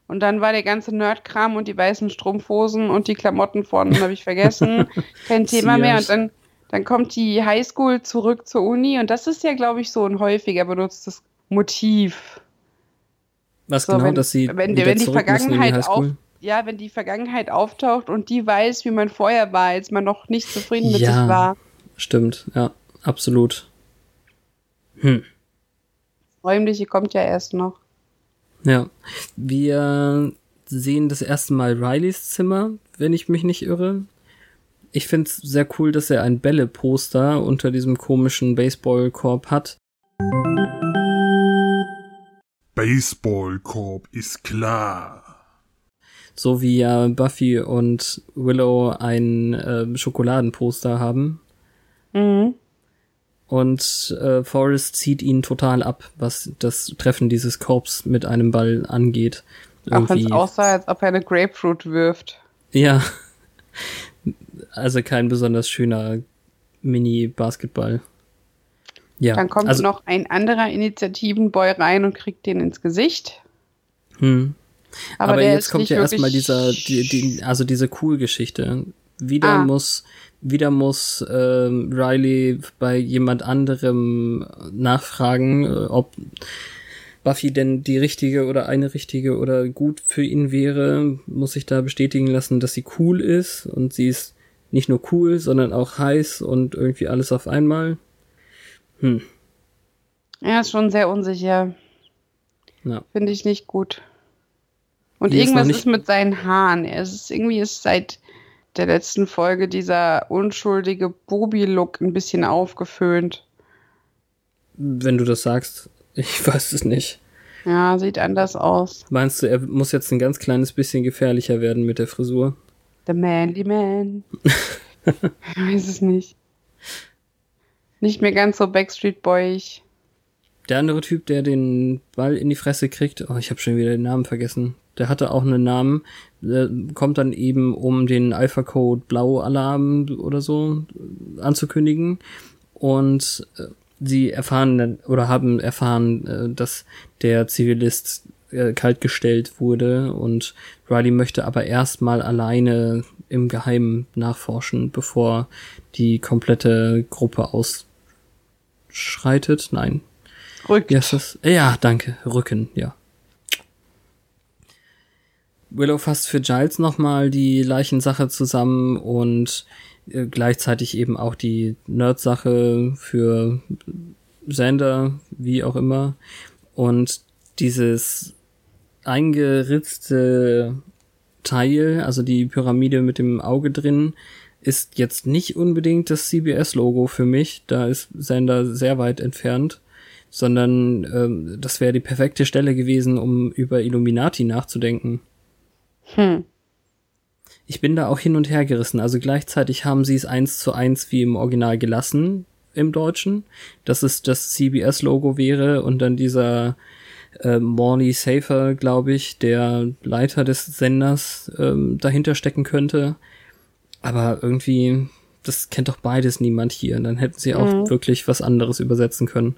Und dann war der ganze Nerdkram und die weißen Strumpfhosen und die Klamotten von, habe ich vergessen, kein Thema mehr. Und dann, dann kommt die Highschool zurück zur Uni und das ist ja, glaube ich, so ein häufiger benutztes Motiv. Was So, genau, wenn- dass sie wenn- wenn die in die Vergangenheit Highschool? Ja, wenn die Vergangenheit auftaucht und die weiß, wie man vorher war, als man noch nicht zufrieden mit Ja. sich war. Stimmt, ja, absolut. Hm. Räumliche kommt ja erst noch. Ja. Wir sehen das erste Mal Rileys Zimmer, wenn ich mich nicht irre. Ich find's sehr cool, dass er ein Bälle-Poster unter diesem komischen Baseballkorb hat. Baseballkorb ist klar. So wie ja Buffy und Willow ein äh, Schokoladenposter haben. Mhm. Und äh, Forrest zieht ihn total ab, was das Treffen dieses Korbs mit einem Ball angeht. Auch wenn es aussah, als ob er eine Grapefruit wirft. Ja. Also kein besonders schöner Mini-Basketball. Ja. Dann kommt also, noch ein anderer Initiativenboy rein und kriegt den ins Gesicht. Hm. Aber, Aber, jetzt kommt ja erstmal dieser, die, die, also diese Cool-Geschichte. Wieder Ah. muss, wieder muss ähm, Riley bei jemand anderem nachfragen, äh, ob Buffy denn die richtige oder eine richtige oder gut für ihn wäre, muss sich da bestätigen lassen, dass sie cool ist und sie ist nicht nur cool, sondern auch heiß und irgendwie alles auf einmal. Hm, Er ist schon sehr unsicher. ja. Finde ich nicht gut. Und Hier ist irgendwas ist, nicht- mit seinen Haaren. Er ist irgendwie ist seit der letzten Folge dieser unschuldige Bobi-Look ein bisschen aufgeföhnt. Wenn du das sagst, ich weiß es nicht. Ja, sieht anders aus. Meinst du, er muss jetzt ein ganz kleines bisschen gefährlicher werden mit der Frisur? The Manly Man. ich weiß es nicht. Nicht mehr ganz so Backstreet Boyig. Der andere Typ, der den Ball in die Fresse kriegt, oh, ich habe schon wieder den Namen vergessen. Der hatte auch einen Namen, der kommt dann eben, um den Alpha Code Blau Alarm oder so anzukündigen. Und äh, sie erfahren oder haben erfahren, äh, dass der Zivilist äh, kaltgestellt wurde und Riley möchte aber erstmal alleine im Geheimen nachforschen, bevor die komplette Gruppe ausschreitet. Nein. Rückt. Heißt das? Ja, danke. Rücken, ja. Willow fasst für Giles nochmal die Leichensache zusammen und äh, gleichzeitig eben auch die Nerd-Sache für Xander, wie auch immer. Und dieses eingeritzte Teil, also die Pyramide mit dem Auge drin, ist jetzt nicht unbedingt das CBS-Logo für mich. Da ist Xander sehr weit entfernt. Sondern ähm, das wäre die perfekte Stelle gewesen, um über Illuminati nachzudenken. Hm. Ich bin da auch hin und her gerissen. Also gleichzeitig haben sie es eins zu eins wie im Original gelassen im Deutschen, dass es das CBS-Logo wäre und dann dieser äh, Morley Safer, glaube ich, der Leiter des Senders ähm, dahinter stecken könnte. Aber irgendwie, das kennt doch beides niemand hier. Dann hätten sie auch Mhm. wirklich was anderes übersetzen können.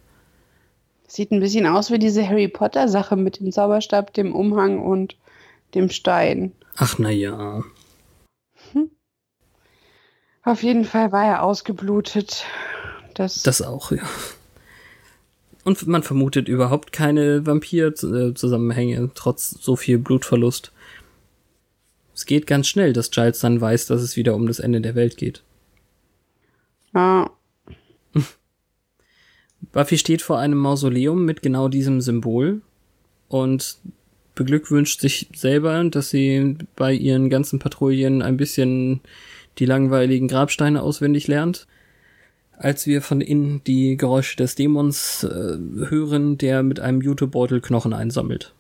Sieht ein bisschen aus wie diese Harry Potter Sache mit dem Zauberstab, dem Umhang und dem Stein. Ach na ja. Auf jeden Fall war er ausgeblutet. Das, Das auch, ja. Und man vermutet überhaupt keine Vampir-Zusammenhänge, trotz so viel Blutverlust. Es geht ganz schnell, dass Giles dann weiß, dass es wieder um das Ende der Welt geht. ja, Buffy steht vor einem Mausoleum mit genau diesem Symbol und beglückwünscht sich selber, dass sie bei ihren ganzen Patrouillen ein bisschen die langweiligen Grabsteine auswendig lernt. Als wir von innen die Geräusche des Dämons äh, hören, der mit einem Jutebeutel Knochen einsammelt.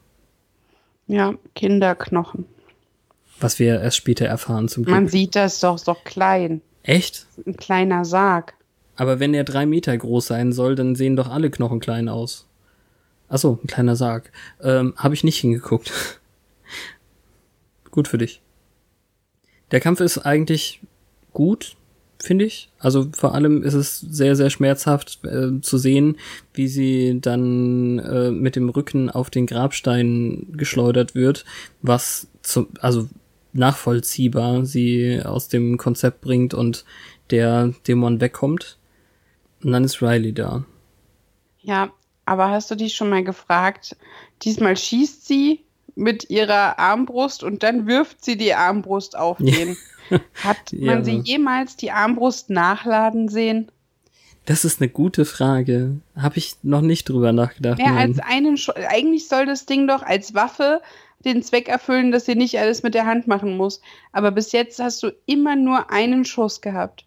ja, Kinderknochen. Was wir erst später erfahren zum Glück. Man sieht das doch, ist doch klein. Echt? Ein kleiner Sarg. Aber wenn er drei Meter groß sein soll, dann sehen doch alle Knochen klein aus. Ach so, ein kleiner Sarg. Ähm, Habe ich nicht hingeguckt. gut für dich. Der Kampf ist eigentlich gut, finde ich. Also vor allem ist es sehr, sehr schmerzhaft äh, zu sehen, wie sie dann äh, mit dem Rücken auf den Grabstein geschleudert wird, was zum, also nachvollziehbar sie aus dem Konzept bringt und der Dämon wegkommt. Und dann ist Riley da. Ja, aber hast du dich schon mal gefragt? Diesmal schießt sie mit ihrer Armbrust und dann wirft sie die Armbrust auf den. Hat man Ja. sie jemals die Armbrust nachladen sehen? Das ist eine gute Frage. Habe ich noch nicht drüber nachgedacht. Mehr nein. als einen Schuss. Eigentlich soll das Ding doch als Waffe den Zweck erfüllen, dass sie nicht alles mit der Hand machen muss. Aber bis jetzt hast du immer nur einen Schuss gehabt.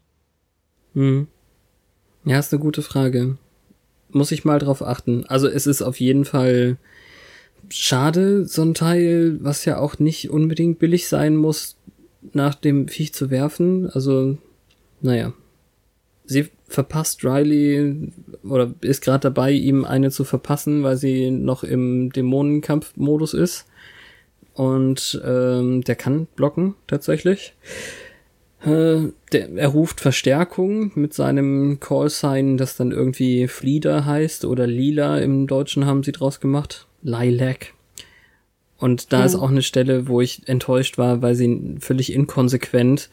Hm. Ja, ist eine gute Frage. Muss ich mal drauf achten. Also es ist auf jeden Fall schade, so ein Teil, was ja auch nicht unbedingt billig sein muss, nach dem Viech zu werfen. Also, naja. Sie verpasst Riley oder ist gerade dabei, ihm eine zu verpassen, weil sie noch im Dämonenkampfmodus ist. Und ähm, der kann blocken tatsächlich. Äh, der, er ruft Verstärkung mit seinem Callsign, das dann irgendwie Flieder heißt oder Lila im Deutschen haben sie draus gemacht. Lilac. Und da Mhm. ist auch eine Stelle, wo ich enttäuscht war, weil sie völlig inkonsequent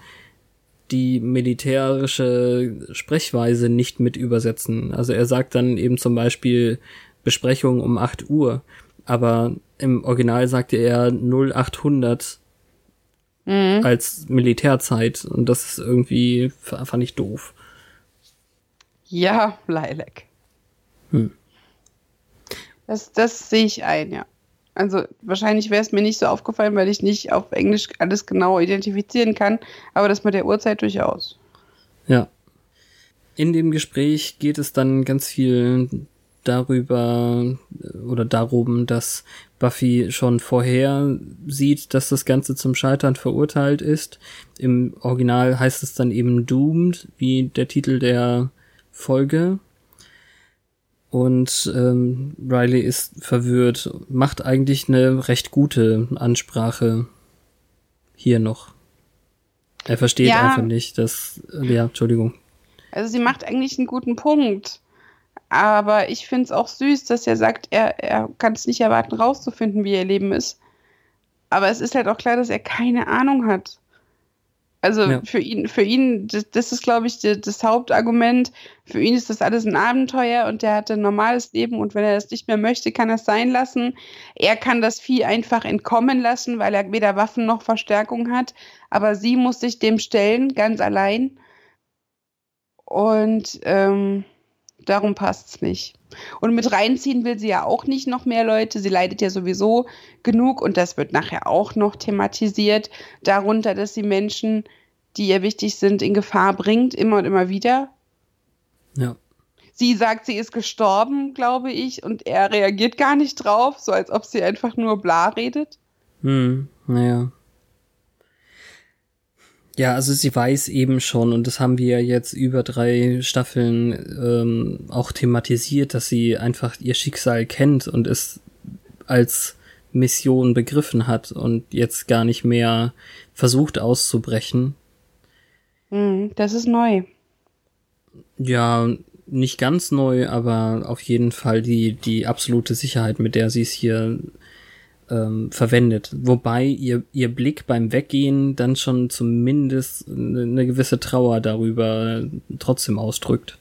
die militärische Sprechweise nicht mit übersetzen. Also er sagt dann eben zum Beispiel Besprechung um 8 Uhr, aber im Original sagte er 0800 Mhm. als Militärzeit und das ist irgendwie fand ich doof. Ja, Lilac. Hm. Das, das sehe ich ein, ja. Also wahrscheinlich wäre es mir nicht so aufgefallen, weil ich nicht auf Englisch alles genau identifizieren kann, aber das mit der Uhrzeit durchaus. Ja. In dem Gespräch geht es dann ganz viel darüber, oder darum, dass Buffy schon vorher sieht, dass das Ganze zum Scheitern verurteilt ist. Im Original heißt es dann eben Doomed, wie der Titel der Folge. Und ähm, Riley ist verwirrt, macht eigentlich eine recht gute Ansprache hier noch. Er versteht Ja. einfach nicht, dass. Ja, Entschuldigung. Also sie macht eigentlich einen guten Punkt. Aber ich finde es auch süß, dass er sagt, er, er kann es nicht erwarten, rauszufinden, wie ihr Leben ist. Aber es ist halt auch klar, dass er keine Ahnung hat. Also Ja. für ihn, für ihn, das, das ist, glaube ich, die, das Hauptargument. Für ihn ist das alles ein Abenteuer und der hatte ein normales Leben und wenn er das nicht mehr möchte, kann er es sein lassen. Er kann das Vieh einfach entkommen lassen, weil er weder Waffen noch Verstärkung hat. Aber sie muss sich dem stellen, ganz allein. Und ähm, darum passt's nicht. Und mit reinziehen will sie ja auch nicht noch mehr Leute. Sie leidet ja sowieso genug und das wird nachher auch noch thematisiert. Darunter, dass sie Menschen, die ihr wichtig sind, in Gefahr bringt, immer und immer wieder. Ja. Sie sagt, sie ist gestorben, glaube ich, und er reagiert gar nicht drauf, so als ob sie einfach nur bla redet. Hm, naja. Ja, also sie weiß eben schon, und das haben wir jetzt über drei Staffeln ähm, auch thematisiert, dass sie einfach ihr Schicksal kennt und es als Mission begriffen hat und jetzt gar nicht mehr versucht auszubrechen. Hm, das ist neu. Ja, nicht ganz neu, aber auf jeden Fall die, die absolute Sicherheit, mit der sie es hier ähm, verwendet. Wobei ihr, ihr Blick beim Weggehen dann schon zumindest eine, eine gewisse Trauer darüber trotzdem ausdrückt.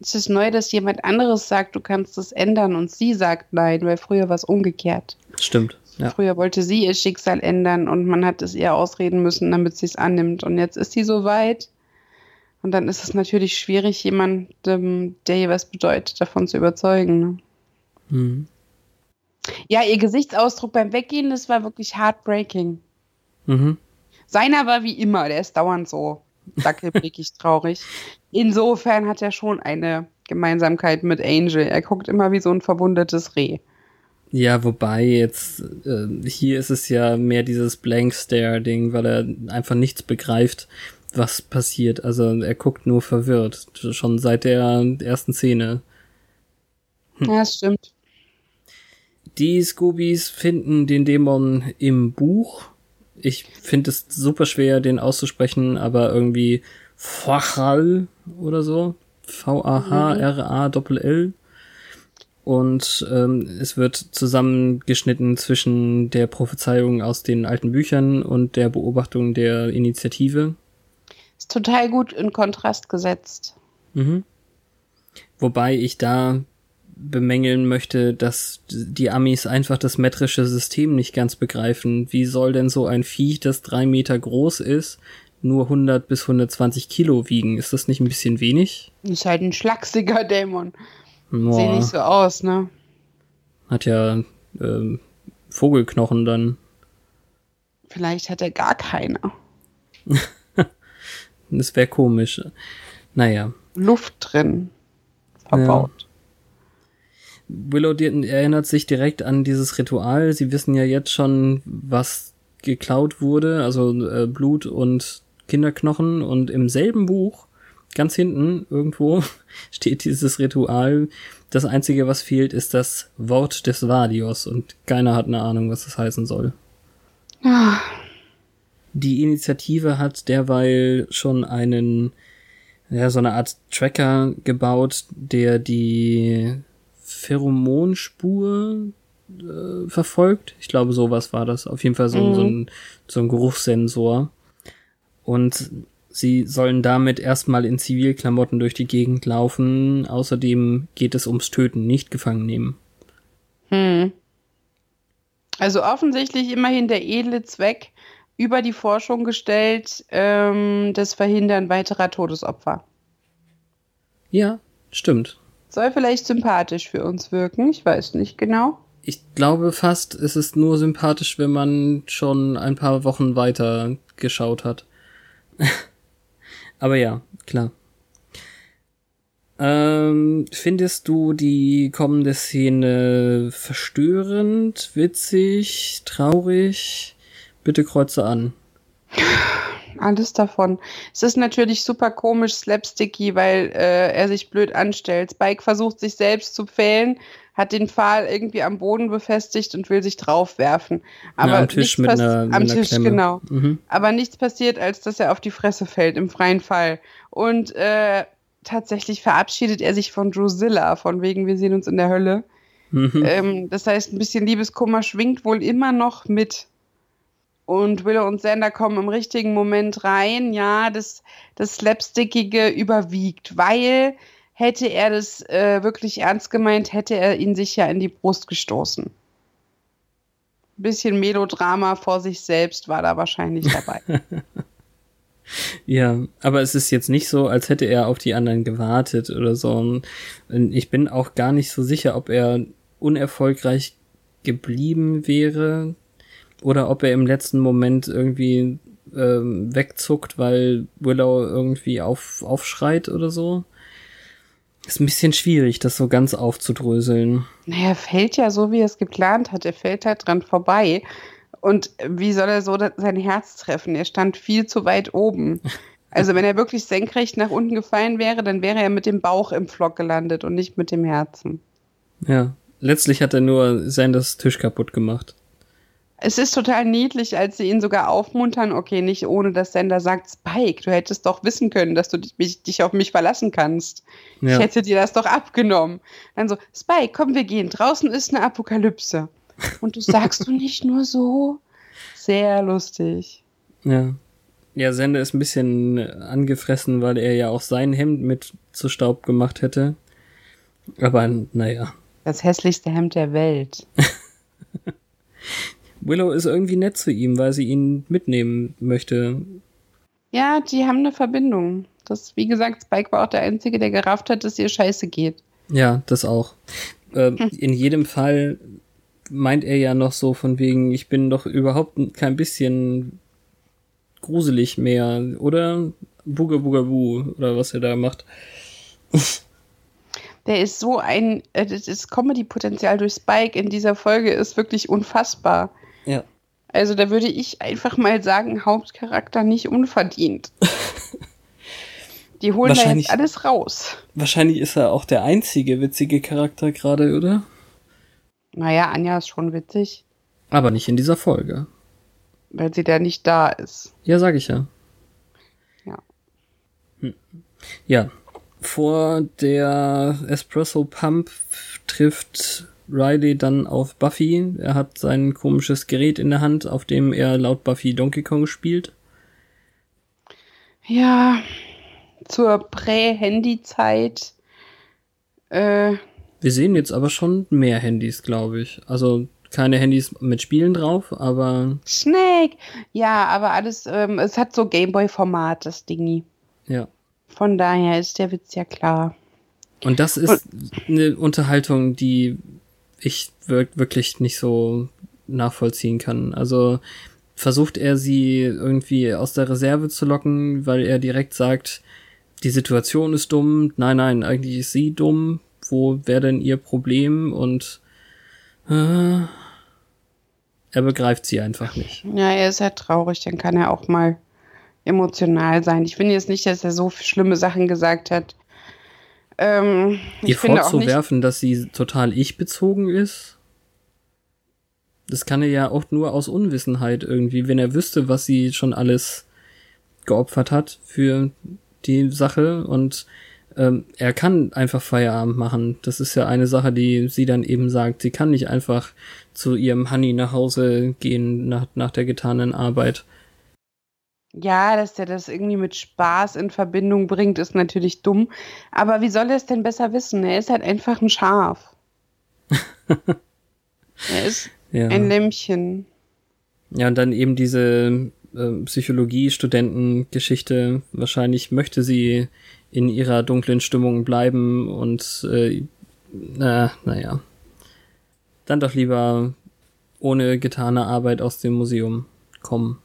Es ist neu, dass jemand anderes sagt, du kannst es ändern und sie sagt nein, weil früher war es umgekehrt. Stimmt, ja. Früher wollte sie ihr Schicksal ändern und man hat es ihr ausreden müssen, damit sie es annimmt. Und jetzt ist sie so weit. Und dann ist es natürlich schwierig, jemandem, der ihr was bedeutet, davon zu überzeugen. Ne? Mhm. Ja, ihr Gesichtsausdruck beim Weggehen, das war wirklich heartbreaking. Mhm. Seiner war wie immer, der ist dauernd so dackelblickig traurig. Insofern hat er schon eine Gemeinsamkeit mit Angel. Er guckt immer wie so ein verwundetes Reh. Ja, wobei jetzt äh, hier ist es ja mehr dieses Blank Stare Ding, weil er einfach nichts begreift, was passiert. Also er guckt nur verwirrt, schon seit der ersten Szene. Ja, das stimmt. Die Scoobies finden den Dämon im Buch. Ich finde es super schwer, den auszusprechen, aber irgendwie Fachal oder so. V-A-H-R-A-L-L. Und ähm, es wird zusammengeschnitten zwischen der Prophezeiung aus den alten Büchern und der Beobachtung der Initiative. Ist total gut in Kontrast gesetzt. Mhm. Wobei ich da bemängeln möchte, dass die Amis einfach das metrische System nicht ganz begreifen. Wie soll denn so ein Viech, das drei Meter groß ist, nur 100 bis 120 Kilo wiegen? Ist das nicht ein bisschen wenig? Ist halt ein schlachsiger Dämon. Sieht Boah, nicht so aus, ne? hat ja ähm, Vogelknochen dann. Vielleicht hat er gar keine. Das wäre komisch. Naja. Luft drin. Verbaut. Willow erinnert sich direkt an dieses Ritual. Sie wissen ja jetzt schon, was geklaut wurde, also äh, Blut und Kinderknochen. Und im selben Buch, ganz hinten irgendwo, steht dieses Ritual. Das Einzige, was fehlt, ist das Wort des Vadios. Und keiner hat eine Ahnung, was das heißen soll. Ah, Die Initiative hat derweil schon einen, ja, so eine Art Tracker gebaut, der die Pheromonspur äh, verfolgt. Ich glaube, sowas war das. Auf jeden Fall so, so, ein, so ein Geruchssensor. Und sie sollen damit erstmal in Zivilklamotten durch die Gegend laufen. Außerdem geht es ums Töten, nicht gefangen nehmen. Hm. Also offensichtlich immerhin der edle Zweck über die Forschung gestellt, ähm, das Verhindern weiterer Todesopfer. Ja, stimmt. Soll vielleicht sympathisch für uns wirken, ich weiß nicht genau. Ich glaube fast, es ist nur sympathisch, wenn man schon ein paar Wochen weiter geschaut hat. Aber ja, klar. Ähm, findest du die kommende Szene verstörend, witzig, traurig? Bitte kreuze an. Alles davon. Es ist natürlich super komisch, slapsticky, weil äh, er sich blöd anstellt. Spike versucht sich selbst zu pfählen, hat den Pfahl irgendwie am Boden befestigt und will sich draufwerfen. Aber ja, am Tisch mit einer, mit am einer Tisch, Klemme. genau. Mhm. Aber nichts passiert, als dass er auf die Fresse fällt im freien Fall. Und äh, tatsächlich verabschiedet er sich von Drusilla, von wegen wir sehen uns in der Hölle. Mhm. Ähm, das heißt, ein bisschen Liebeskummer schwingt wohl immer noch mit. Und Willow und Sander kommen im richtigen Moment rein. Ja, das, das Slapstickige überwiegt, weil hätte er das äh, wirklich ernst gemeint, hätte er ihn sich ja in die Brust gestoßen. Ein bisschen Melodrama vor sich selbst war da wahrscheinlich dabei. Ja, aber es ist jetzt nicht so, als hätte er auf die anderen gewartet oder so. Ich bin auch gar nicht so sicher, ob er unerfolgreich geblieben wäre oder ob er im letzten Moment irgendwie ähm, wegzuckt, weil Willow irgendwie auf, aufschreit oder so. Ist ein bisschen schwierig, das so ganz aufzudröseln. naja, er fällt ja so, wie er es geplant hat. Er fällt halt dran vorbei. Und wie soll er so sein Herz treffen? Er stand viel zu weit oben. Also wenn er wirklich senkrecht nach unten gefallen wäre, dann wäre er mit dem Bauch im Flock gelandet und nicht mit dem Herzen. Ja, letztlich hat er nur Sanders Tisch kaputt gemacht. Es ist total niedlich, als sie ihn sogar aufmuntern. Okay, nicht ohne, dass Sender sagt, Spike, du hättest doch wissen können, dass du dich, mich, dich auf mich verlassen kannst. Ja. Ich hätte dir das doch abgenommen. Dann so, Spike, komm, wir gehen. Draußen ist eine Apokalypse. Und du sagst du nicht nur so? Sehr lustig. Ja. Ja, Sender ist ein bisschen angefressen, weil er ja auch sein Hemd mit zu Staub gemacht hätte. Aber naja. Das hässlichste Hemd der Welt. Willow ist irgendwie nett zu ihm, weil sie ihn mitnehmen möchte. Ja, die haben eine Verbindung. Das, wie gesagt, Spike war auch der Einzige, der gerafft hat, dass ihr scheiße geht. Ja, das auch. Äh, in jedem Fall meint er ja noch so von wegen, ich bin doch überhaupt kein bisschen gruselig mehr, oder? Booga Booga Boo, oder was er da macht. Der ist so ein, äh, das Comedy-Potenzial durch Spike in dieser Folge ist wirklich unfassbar. Ja. Also da würde ich einfach mal sagen, Hauptcharakter nicht unverdient. Die holen da jetzt alles raus. Wahrscheinlich ist er auch der einzige witzige Charakter gerade, oder? Naja, Anja ist schon witzig, Aber nicht in dieser Folge. weil sie da nicht da ist. Ja, sag ich ja. Ja. Hm. Ja. Vor der Espresso Pump trifft Riley dann auf Buffy. Er hat sein komisches Gerät in der Hand, auf dem er laut Buffy Donkey Kong spielt. Ja, zur Prä-Handy-Zeit. Äh, Wir sehen jetzt aber schon mehr Handys, glaube ich. Also keine Handys mit Spielen drauf, aber Snake! Ja, aber alles, ähm, es hat so Gameboy-Format, das Dingi. ja. Von daher ist der Witz ja klar. Und das ist eine Unterhaltung, die ich wir- wirklich nicht so nachvollziehen kann. Also versucht er sie irgendwie aus der Reserve zu locken, weil er direkt sagt, die Situation ist dumm. Nein, nein, eigentlich ist sie dumm. Wo wäre denn ihr Problem? Und äh, er begreift sie einfach nicht. Ja, er ist halt traurig, dann kann er auch mal emotional sein. Ich finde jetzt nicht, dass er so schlimme Sachen gesagt hat. Ähm, Ihr vorzuwerfen, dass sie total ich-bezogen ist, das kann er ja auch nur aus Unwissenheit irgendwie, wenn er wüsste, was sie schon alles geopfert hat für die Sache und ähm, er kann einfach Feierabend machen. Das ist ja eine Sache, die sie dann eben sagt. Sie kann nicht einfach zu ihrem Honey nach Hause gehen nach, nach der getanen Arbeit. Ja, dass er das irgendwie mit Spaß in Verbindung bringt, ist natürlich dumm. Aber wie soll er es denn besser wissen? Er ist halt einfach ein Schaf. er ist Ja. ein Lämmchen. Ja, und dann eben diese äh, Psychologie-Studenten-Geschichte. Wahrscheinlich möchte sie in ihrer dunklen Stimmung bleiben und äh, na, naja. Dann doch lieber ohne getane Arbeit aus dem Museum kommen.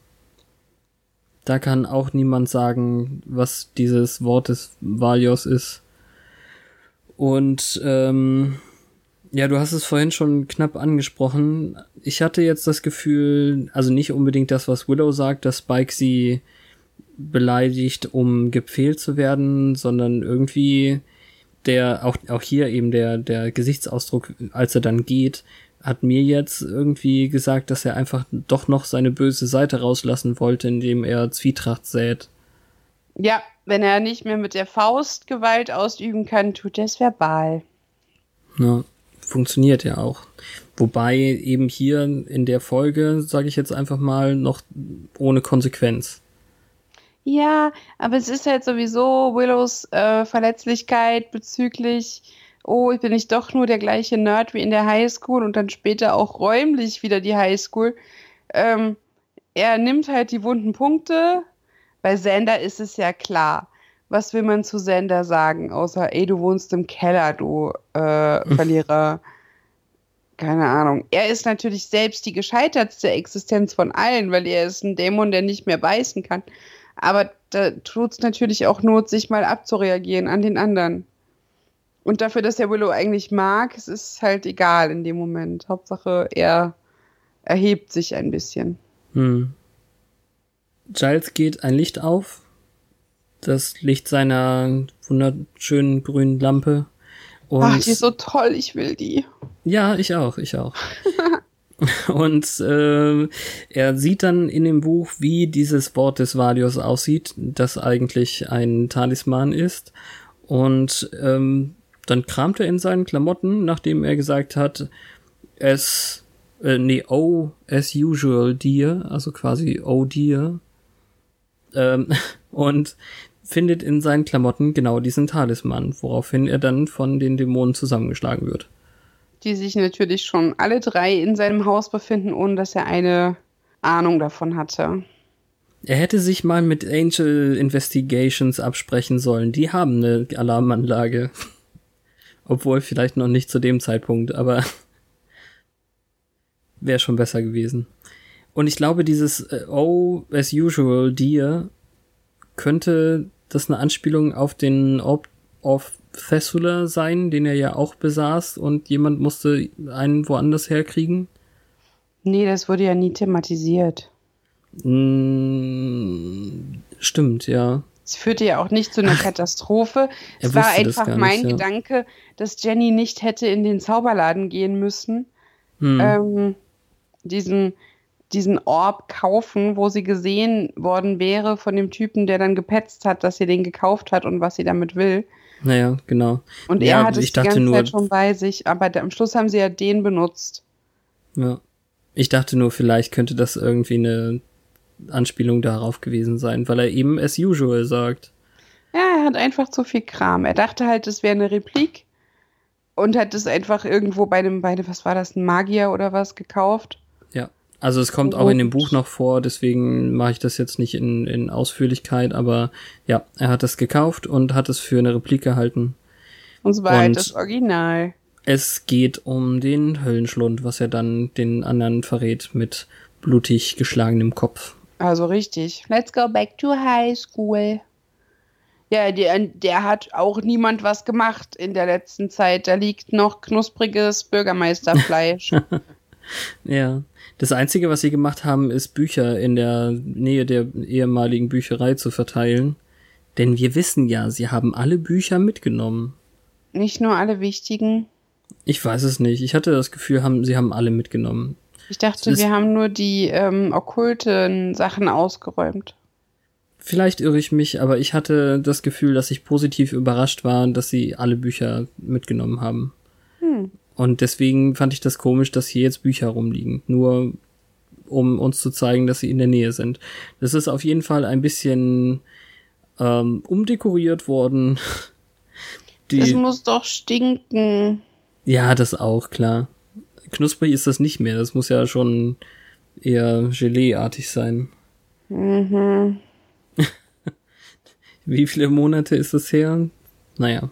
Da kann auch niemand sagen, was dieses Wort des Valios ist. Und ähm, ja, du hast es vorhin schon knapp angesprochen. Ich hatte jetzt das Gefühl, also nicht unbedingt das, was Willow sagt, dass Spike sie beleidigt, um gepfählt zu werden, sondern irgendwie der, auch, auch hier eben der, der Gesichtsausdruck, als er dann geht, hat mir jetzt irgendwie gesagt, dass er einfach doch noch seine böse Seite rauslassen wollte, indem er Zwietracht sät. Ja, wenn er nicht mehr mit der Faust Gewalt ausüben kann, tut er es verbal. Ja, funktioniert ja auch. Wobei eben hier in der Folge, sage ich jetzt einfach mal, noch ohne Konsequenz. Ja, aber es ist halt sowieso Willows äh, Verletzlichkeit bezüglich, oh, ich bin nicht doch nur der gleiche Nerd wie in der Highschool und dann später auch räumlich wieder die Highschool. Ähm, er nimmt halt die wunden Punkte. Bei Xander ist es ja klar. Was will man zu Xander sagen, außer, ey, du wohnst im Keller, du äh, Verlierer. Keine Ahnung. Er ist natürlich selbst die gescheitertste Existenz von allen, weil er ist ein Dämon, der nicht mehr beißen kann. Aber da tut es natürlich auch Not, sich mal abzureagieren an den anderen. Und dafür, dass er Willow eigentlich mag, es ist halt egal in dem Moment. Hauptsache, er erhebt sich ein bisschen. Hm. Giles geht ein Licht auf. Das Licht seiner wunderschönen grünen Lampe. Und Ach, die ist so toll, ich will die. Ja, ich auch, ich auch. Und äh, er sieht dann in dem Buch, wie dieses Wort des Valios aussieht, das eigentlich ein Talisman ist. Und ähm, dann kramt er in seinen Klamotten, nachdem er gesagt hat, es, äh, nee, oh, as usual, dear, also quasi oh dear. Ähm, und findet in seinen Klamotten genau diesen Talisman, woraufhin er dann von den Dämonen zusammengeschlagen wird die sich natürlich schon alle drei in seinem Haus befinden, ohne dass er eine Ahnung davon hatte. Er hätte sich mal mit Angel Investigations absprechen sollen. Die haben eine Alarmanlage. Obwohl vielleicht noch nicht zu dem Zeitpunkt, aber wäre schon besser gewesen. Und ich glaube, dieses äh, Oh, as usual, Dear könnte das eine Anspielung auf den Orb of Thessula sein, den er ja auch besaß und jemand musste einen woanders herkriegen? Nee, das wurde ja nie thematisiert. Mm, stimmt, ja. Es führte ja auch nicht zu einer Katastrophe. es war einfach mein ja. Gedanke, dass Jenny nicht hätte in den Zauberladen gehen müssen, hm. ähm, diesen, diesen Orb kaufen, wo sie gesehen worden wäre von dem Typen, der dann gepetzt hat, dass sie den gekauft hat und was sie damit will. Naja, genau. Und ja, er hat es die ganze nur, Zeit schon bei sich, aber am Schluss haben sie ja den benutzt. Ja. Ich dachte nur, vielleicht könnte das irgendwie eine Anspielung darauf gewesen sein, weil er eben as usual sagt. Ja, er hat einfach zu viel Kram. Er dachte halt, es wäre eine Replik und hat es einfach irgendwo bei einem, bei, was war das, ein Magier oder was gekauft. Also es kommt auch in dem Buch noch vor, deswegen mache ich das jetzt nicht in, in Ausführlichkeit, aber ja, er hat es gekauft und hat es für eine Replik gehalten. Und es war und halt das Original. Es geht um den Höllenschlund, was er dann den anderen verrät mit blutig geschlagenem Kopf. Also richtig. Let's go back to high school. Ja, der, der hat auch niemand was gemacht in der letzten Zeit. Da liegt noch knuspriges Bürgermeisterfleisch. ja. Das Einzige, was sie gemacht haben, ist Bücher in der Nähe der ehemaligen Bücherei zu verteilen. Denn wir wissen ja, sie haben alle Bücher mitgenommen. Nicht nur alle wichtigen. Ich weiß es nicht. Ich hatte das Gefühl, haben, sie haben alle mitgenommen. Ich dachte, wir haben nur die ähm, okkulten Sachen ausgeräumt. Vielleicht irre ich mich, aber ich hatte das Gefühl, dass ich positiv überrascht war, dass sie alle Bücher mitgenommen haben. Hm. Und deswegen fand ich das komisch, dass hier jetzt Bücher rumliegen. Nur um uns zu zeigen, dass sie in der Nähe sind. Das ist auf jeden Fall ein bisschen ähm, umdekoriert worden. Die, das muss doch stinken. Ja, das auch, klar. Knusprig ist das nicht mehr. Das muss ja schon eher Gelee-artig sein. Mhm. Wie viele Monate ist das her? Naja.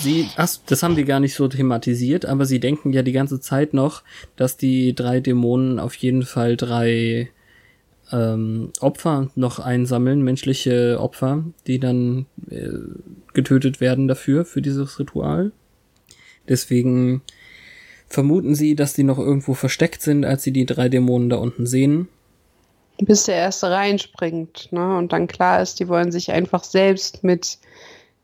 Sie, ach, das haben die gar nicht so thematisiert, aber sie denken ja die ganze Zeit noch, dass die drei Dämonen auf jeden Fall drei ähm, Opfer noch einsammeln, menschliche Opfer, die dann äh, getötet werden dafür, für dieses Ritual. Deswegen vermuten sie, dass die noch irgendwo versteckt sind, als sie die drei Dämonen da unten sehen. Bis der erste reinspringt, ne? Und dann klar ist, die wollen sich einfach selbst mit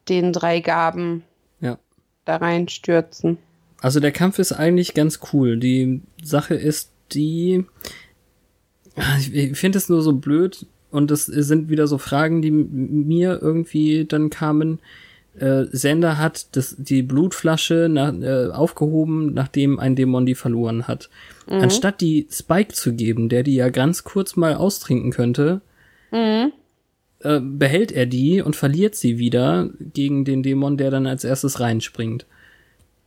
den drei Gaben Ja. da reinstürzen. Also der Kampf ist eigentlich ganz cool. Die Sache ist die, ich finde es nur so blöd und das sind wieder so Fragen, die mir irgendwie dann kamen. Äh, Sender hat das, die Blutflasche nach, äh, aufgehoben, nachdem ein Dämon die verloren hat. Anstatt die Spike zu geben, der die ja ganz kurz mal austrinken könnte, äh, behält er die und verliert sie wieder gegen den Dämon, der dann als erstes reinspringt.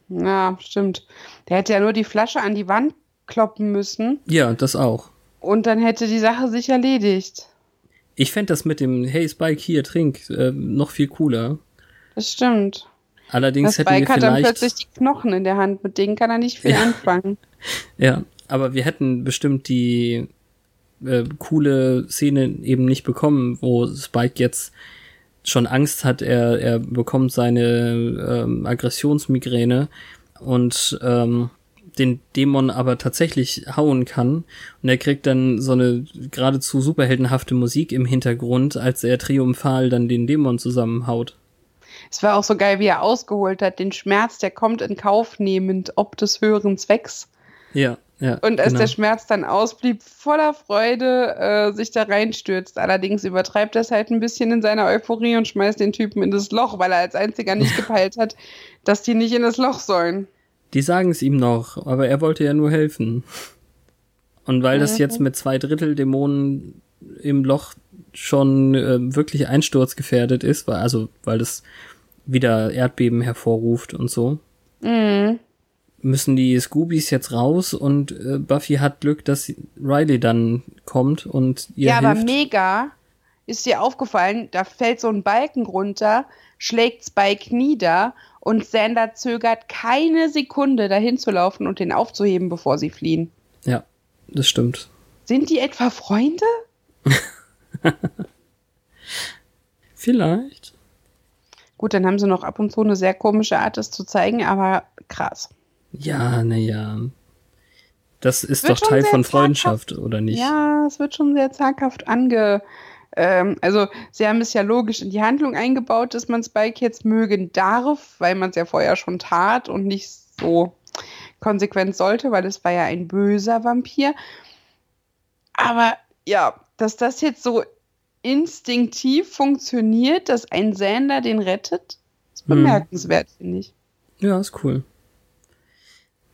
Ja, stimmt. Der hätte ja nur die Flasche an die Wand kloppen müssen Ja, das auch. und dann hätte die Sache sich erledigt. Ich fänd das mit dem Hey Spike, hier, trink, äh, noch viel cooler. Das stimmt. Allerdings Das hätten wir Spike hat dann vielleicht. plötzlich die Knochen in der Hand, mit denen kann er nicht viel Ja. anfangen. Ja, aber wir hätten bestimmt die äh, coole Szene eben nicht bekommen, wo Spike jetzt schon Angst hat, er, er bekommt seine ähm, Aggressionsmigräne und ähm, den Dämon aber tatsächlich hauen kann. Und er kriegt dann so eine geradezu superheldenhafte Musik im Hintergrund, als er triumphal dann den Dämon zusammenhaut. Es war auch so geil, wie er ausgeholt hat. Den Schmerz, der kommt in Kauf nehmend, ob des höheren Zwecks. Ja, ja. Und als genau. der Schmerz dann ausblieb, voller Freude äh, sich da reinstürzt. Allerdings übertreibt er es halt ein bisschen in seiner Euphorie und schmeißt den Typen in das Loch, weil er als einziger nicht gepeilt hat, dass die nicht in das Loch sollen. Die sagen es ihm noch, aber er wollte ja nur helfen. Und weil das jetzt mit zwei Drittel Dämonen im Loch schon äh, wirklich einsturzgefährdet ist, weil, also weil es wieder Erdbeben hervorruft und so, Mhm. müssen die Scoobies jetzt raus und äh, Buffy hat Glück, dass Riley dann kommt und ihr Ja, aber hilft. mega. Ist dir aufgefallen, da fällt so ein Balken runter, schlägt Spike nieder und Sander zögert keine Sekunde, dahin zu laufen und den aufzuheben, bevor sie fliehen. ja, das stimmt. Sind die etwa Freunde? Vielleicht. Gut, dann haben sie noch ab und zu eine sehr komische Art, das zu zeigen, aber krass. Ja, naja. Das ist doch Teil von zaghaft. Freundschaft, oder nicht? Ja, es wird schon sehr zaghaft ange. Ähm, also, sie haben es ja logisch in die Handlung eingebaut, dass man Spike jetzt mögen darf, weil man es ja vorher schon tat und nicht so konsequent sollte, weil es war ja ein böser Vampir. Aber ja, dass das jetzt so instinktiv funktioniert, dass ein Sander den rettet, ist Hm. bemerkenswert, finde ich. Ja, ist cool.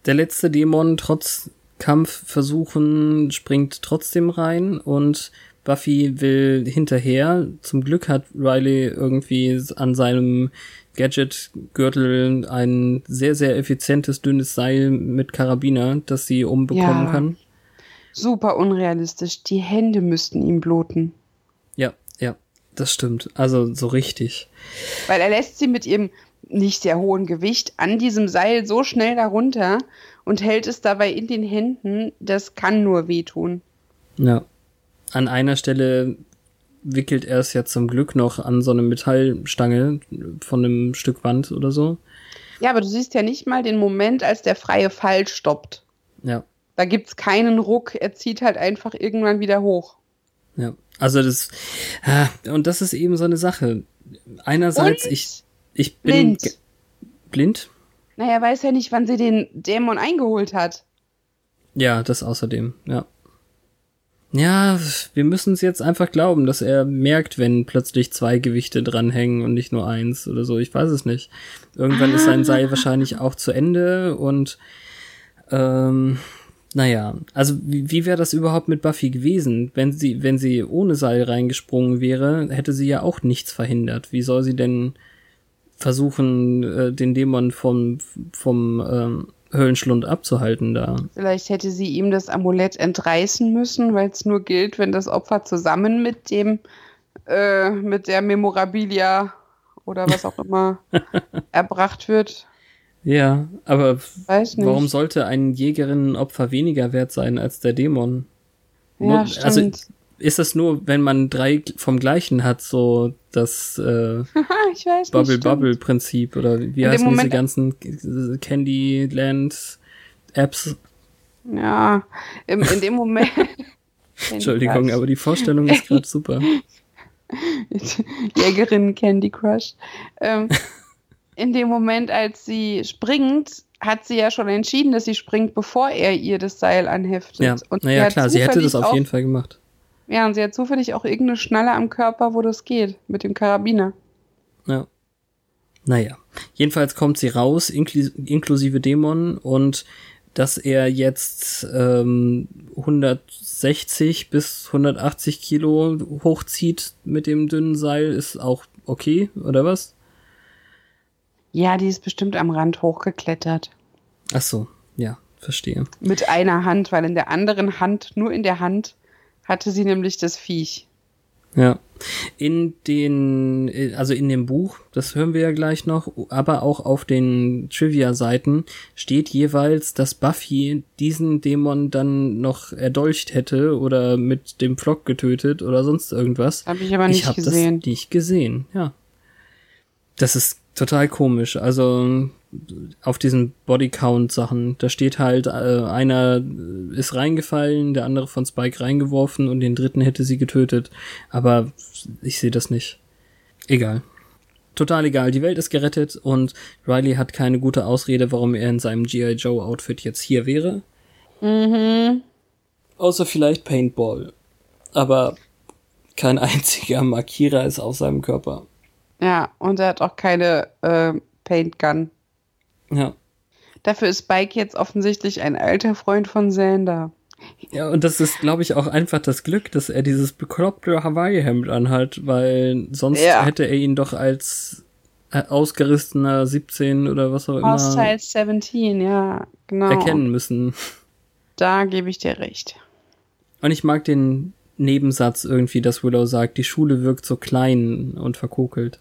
Der letzte Dämon, trotz Kampfversuchen, springt trotzdem rein und Buffy will hinterher. Zum Glück hat Riley irgendwie an seinem Gadget-Gürtel ein sehr, sehr effizientes, dünnes Seil mit Karabiner, das sie umbekommen Ja. kann. Super unrealistisch. Die Hände müssten ihm bluten. Das stimmt. Also so richtig. Weil er lässt sie mit ihrem nicht sehr hohen Gewicht an diesem Seil so schnell darunter und hält es dabei in den Händen. Das kann nur wehtun. Ja. An einer Stelle wickelt er es ja zum Glück noch an so eine Metallstange von einem Stück Wand oder so. Ja, aber du siehst ja nicht mal den Moment, als der freie Fall stoppt. Ja, Da gibt's keinen Ruck. Er zieht halt einfach irgendwann wieder hoch. Ja. Also das, ah, und das ist eben so eine Sache. Einerseits, Und ich, ich bin blind. blind. Naja, weiß ja nicht, wann sie den Dämon eingeholt hat. Ja, das außerdem, ja. Ja, wir müssen es jetzt einfach glauben, dass er merkt, wenn plötzlich zwei Gewichte dranhängen und nicht nur eins oder so. Ich weiß es nicht. Irgendwann ist sein Seil wahrscheinlich auch zu Ende und ähm, naja, also wie, wie wäre das überhaupt mit Buffy gewesen? Wenn sie, wenn sie ohne Seil reingesprungen wäre, hätte sie ja auch nichts verhindert. Wie soll sie denn versuchen, äh, den Dämon vom, vom ähm, Höllenschlund abzuhalten da? Vielleicht hätte sie ihm das Amulett entreißen müssen, weil es nur gilt, wenn das Opfer zusammen mit dem, äh, mit der Memorabilia oder was auch immer erbracht wird. Ja, aber warum sollte ein Jägerinnenopfer weniger wert sein als der Dämon? Ja, Also stimmt. ist das nur, wenn man drei vom gleichen hat, so das äh, ich weiß Bubble nicht. Bubble Prinzip oder wie In heißen diese Moment- ganzen Candyland Apps? Ja, im, in dem Moment. Entschuldigung, aber die Vorstellung ist gerade super. Jägerin Candy Crush. Ähm, in dem Moment, als sie springt, hat sie ja schon entschieden, dass sie springt, bevor er ihr das Seil anheftet. Ja, Und naja klar, sie hätte das auf jeden Fall gemacht. Ja, und sie hat zufällig auch irgendeine Schnalle am Körper, wo das geht, mit dem Karabiner. Ja. Naja. Jedenfalls kommt sie raus, inklu inklusive Dämon, und dass er jetzt ähm, 160 bis 180 Kilo hochzieht mit dem dünnen Seil, ist auch okay, oder was? Ja, die ist bestimmt am Rand hochgeklettert. Ach so, ja, verstehe. Mit einer Hand, weil in der anderen Hand, nur in der Hand, hatte sie nämlich das Viech. Ja. In den, also in dem Buch, das hören wir ja gleich noch, aber auch auf den Trivia-Seiten steht jeweils, dass Buffy diesen Dämon dann noch erdolcht hätte oder mit dem Pflock getötet oder sonst irgendwas. Habe ich aber nicht hab gesehen. das nicht gesehen, ja. Das ist total komisch. Also auf diesen Bodycount-Sachen, da steht halt, äh, einer ist reingefallen, der andere von Spike reingeworfen und den dritten hätte sie getötet. Aber ich sehe das nicht. Egal. Total egal. Die Welt ist gerettet und Riley hat keine gute Ausrede, warum er in seinem G.I. Joe-Outfit jetzt hier wäre. Mhm. Außer vielleicht Paintball. Aber kein einziger Markierer ist auf seinem Körper. Ja, und er hat auch keine äh, Paint Gun. Ja. Dafür ist Spike jetzt offensichtlich ein alter Freund von Xander. Ja, und das ist, glaube ich, auch einfach das Glück, dass er dieses bekloppte Hawaii-Hemd anhat, weil sonst Ja. hätte er ihn doch als äh, ausgerissener 17 oder was auch immer Hostile 17, ja, genau. erkennen müssen. Da gebe ich dir recht. Und ich mag den Nebensatz irgendwie, dass Willow sagt, die Schule wirkt so klein und verkokelt.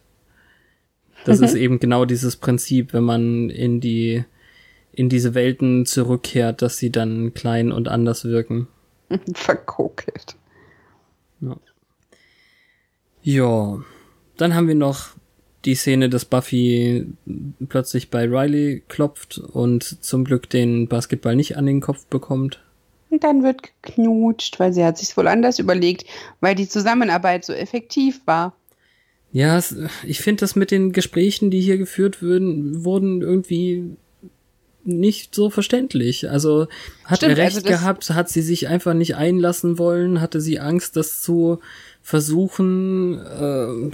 Das ist eben genau dieses Prinzip, wenn man in die in diese Welten zurückkehrt, dass sie dann klein und anders wirken. Verkokelt. Ja, dann haben wir noch die Szene, dass Buffy plötzlich bei Riley klopft und zum Glück den Basketball nicht an den Kopf bekommt. Und dann wird geknutscht, weil sie hat sich wohl anders überlegt, weil die Zusammenarbeit so effektiv war. Ja, es, ich finde das mit den Gesprächen, die hier geführt würden, wurden irgendwie nicht so verständlich. Also hat Stimmt, er recht also gehabt, hat sie sich einfach nicht einlassen wollen, hatte sie Angst, das zu versuchen. Äh,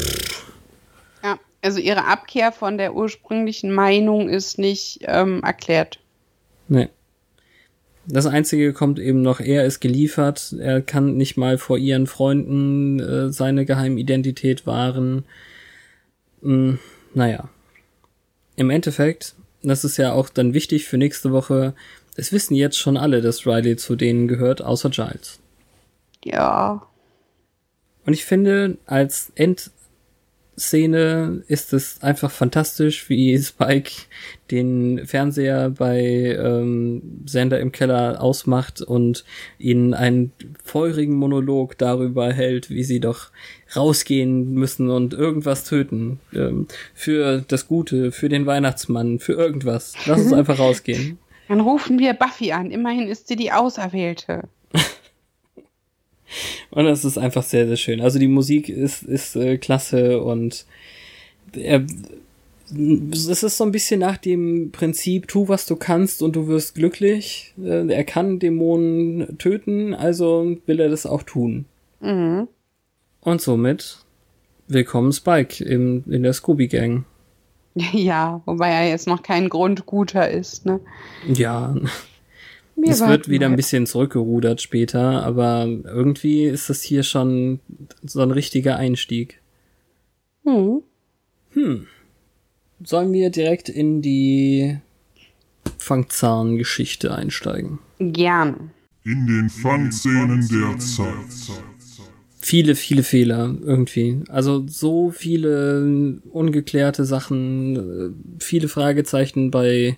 Ja, also ihre Abkehr von der ursprünglichen Meinung ist nicht ähm, erklärt. nee. Das Einzige kommt eben noch, er ist geliefert, er kann nicht mal vor ihren Freunden äh, seine Geheimidentität wahren. Hm, naja. Im Endeffekt, das ist ja auch dann wichtig für nächste Woche, es wissen jetzt schon alle, dass Riley zu denen gehört, außer Giles. Ja. Und ich finde, als Endszene ist es einfach fantastisch, wie Spike den Fernseher bei ähm, Sander im Keller ausmacht und ihnen einen feurigen Monolog darüber hält, wie sie doch rausgehen müssen und irgendwas töten. Ähm, für das Gute, für den Weihnachtsmann, für irgendwas. Lass uns einfach rausgehen. Dann rufen wir Buffy an. Immerhin ist sie die Auserwählte. Und das ist einfach sehr, sehr schön. Also die Musik ist, ist äh, klasse und er, es ist so ein bisschen nach dem Prinzip, tu was du kannst und du wirst glücklich. Äh, er kann Dämonen töten, also will er das auch tun. Mhm. Und somit willkommen Spike im, in der Scooby Gang. Ja, wobei er jetzt noch kein Grundguter ist, ne? Ja, Wir es wird warten wieder ein bisschen zurückgerudert später, aber irgendwie ist das hier schon so ein richtiger Einstieg. Hm. Sollen wir direkt in die Fangzahn-Geschichte einsteigen? Gern. In den Fangszenen der Zeit. Viele, viele Fehler irgendwie. Also so viele ungeklärte Sachen, äh, viele Fragezeichen bei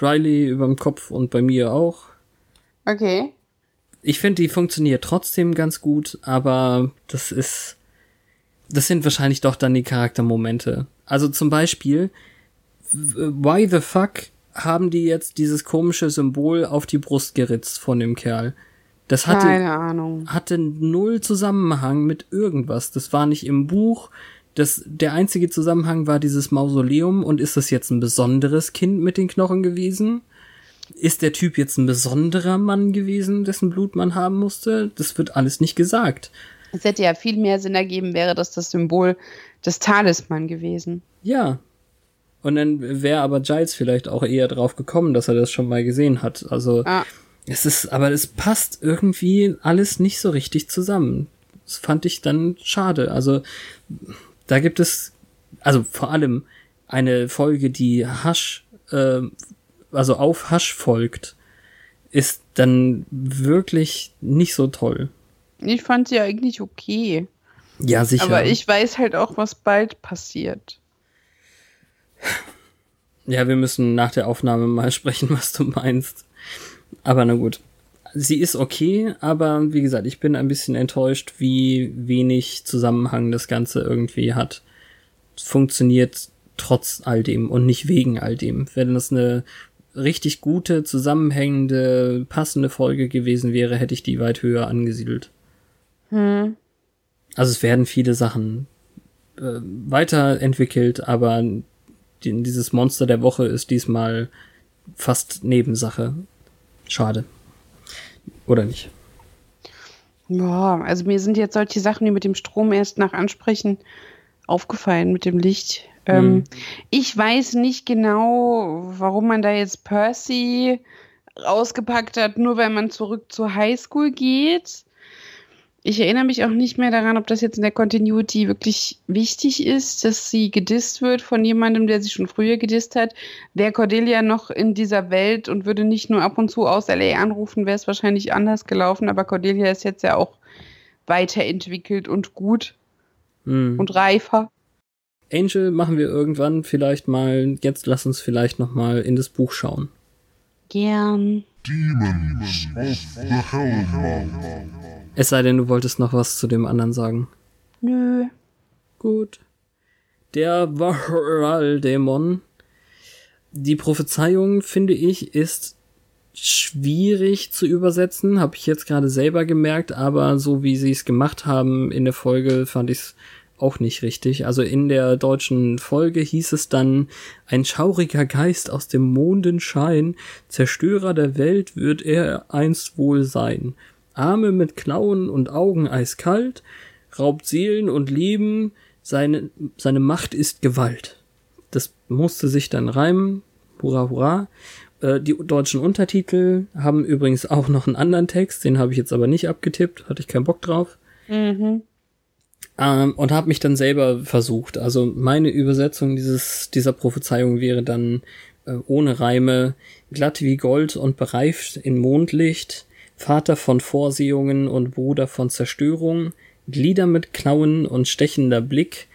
Riley überm Kopf und bei mir auch. Okay. ich finde, die funktioniert trotzdem ganz gut, aber das ist, das sind wahrscheinlich doch dann die Charaktermomente. Also zum Beispiel, why the fuck haben die jetzt dieses komische Symbol auf die Brust geritzt von dem Kerl? Das hatte, Keine Ahnung. hatte null Zusammenhang mit irgendwas. Das war nicht im Buch. Das, der einzige Zusammenhang war dieses Mausoleum. Und ist das jetzt ein besonderes Kind mit den Knochen gewesen? Ist der Typ jetzt ein besonderer Mann gewesen, dessen Blut man haben musste? Das wird alles nicht gesagt. Es hätte ja viel mehr Sinn ergeben, wäre das das Symbol des Talisman gewesen. Ja. Und dann wäre aber Giles vielleicht auch eher drauf gekommen, dass er das schon mal gesehen hat. Also Ah. es ist, aber es passt irgendwie alles nicht so richtig zusammen. Das fand ich dann schade. Also da gibt es, also vor allem eine Folge, die Hasch, äh, also auf Hasch folgt, ist dann wirklich nicht so toll. Ich fand sie eigentlich okay. Ja, sicher. Aber ich weiß halt auch, was bald passiert. Ja, wir müssen nach der Aufnahme mal sprechen, was du meinst. Aber na gut. Sie ist okay, aber wie gesagt, ich bin ein bisschen enttäuscht, wie wenig Zusammenhang das Ganze irgendwie hat. Funktioniert trotz all dem und nicht wegen all dem. Wenn das eine richtig gute, zusammenhängende, passende Folge gewesen wäre, hätte ich die weit höher angesiedelt. Hm. Also es werden viele Sachen äh, weiterentwickelt, aber die, dieses Monster der Woche ist diesmal fast Nebensache. Schade. Oder nicht? Ja, also mir sind jetzt solche Sachen, die mit dem Strom erst nach Ansprechen aufgefallen, mit dem Licht. Ähm, Hm. ich weiß nicht genau, warum man da jetzt Percy rausgepackt hat, nur weil man zurück zur Highschool geht. Ich erinnere mich auch nicht mehr daran, ob das jetzt in der Continuity wirklich wichtig ist, dass sie gedisst wird von jemandem, der sie schon früher gedisst hat. Wäre Cordelia noch in dieser Welt und würde nicht nur ab und zu aus LA anrufen, wäre es wahrscheinlich anders gelaufen. Aber Cordelia ist jetzt ja auch weiterentwickelt und gut Hm. und reifer. Angel machen wir irgendwann vielleicht mal. Jetzt lass uns vielleicht noch mal in das Buch schauen. Gern. Demons of the Hellmouth. Es sei denn, du wolltest noch was zu dem anderen sagen. Nö. Gut. Der Varal-Dämon. Die Prophezeiung, finde ich, ist schwierig zu übersetzen, habe ich jetzt gerade selber gemerkt, aber so wie sie es gemacht haben in der Folge, fand ich es auch nicht richtig. Also in der deutschen Folge hieß es dann, ein schauriger Geist aus dem Mondenschein, Zerstörer der Welt wird er einst wohl sein. Arme mit Klauen und Augen eiskalt, raubt Seelen und Leben, seine, seine Macht ist Gewalt. Das musste sich dann reimen. Hurra, hurra. Äh, die deutschen Untertitel haben übrigens auch noch einen anderen Text, den habe ich jetzt aber nicht abgetippt, hatte ich keinen Bock drauf. Mhm. Ähm, und habe mich dann selber versucht. Also meine Übersetzung dieses, dieser Prophezeiung wäre dann äh, ohne Reime, glatt wie Gold und bereift in Mondlicht, Vater von Vorsehungen und Bruder von Zerstörung, Glieder mit Klauen und stechender Blick,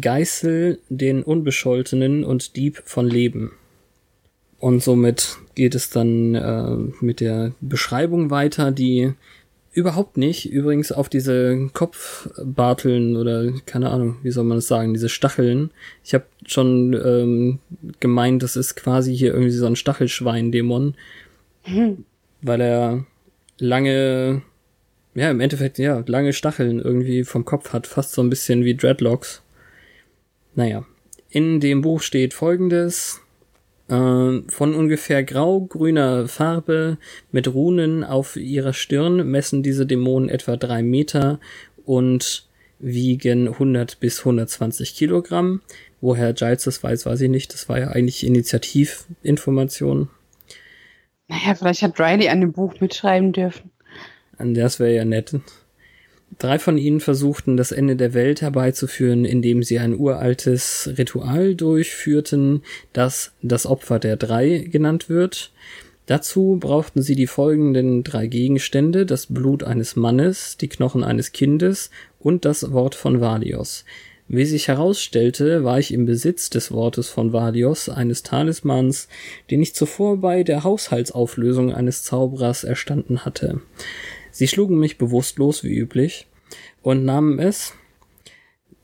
Geißel den Unbescholtenen und Dieb von Leben. Und somit geht es dann äh, mit der Beschreibung weiter, die überhaupt nicht übrigens auf diese Kopfbarteln oder keine Ahnung, wie soll man das sagen, diese Stacheln. Ich habe schon ähm, gemeint, das ist quasi hier irgendwie so ein Stachelschwein-Dämon, weil er lange, ja im Endeffekt ja lange Stacheln irgendwie vom Kopf hat, fast so ein bisschen wie Dreadlocks. Naja, in dem Buch steht folgendes. Äh, von ungefähr grau-grüner Farbe mit Runen auf ihrer Stirn messen diese Dämonen etwa drei Meter und wiegen 100 bis 120 Kilogramm. Woher Giles das weiß, weiß ich nicht. Das war ja eigentlich Initiativinformation. Naja, vielleicht hat Riley an dem Buch mitschreiben dürfen. Das wäre ja nett. Drei von ihnen versuchten, das Ende der Welt herbeizuführen, indem sie ein uraltes Ritual durchführten, das das Opfer der Drei genannt wird. Dazu brauchten sie die folgenden drei Gegenstände, das Blut eines Mannes, die Knochen eines Kindes und das Wort von Valios. Wie sich herausstellte, war ich im Besitz des Wortes von Valios, eines Talismans, den ich zuvor bei der Haushaltsauflösung eines Zauberers erstanden hatte. Sie schlugen mich bewusstlos wie üblich und nahmen es.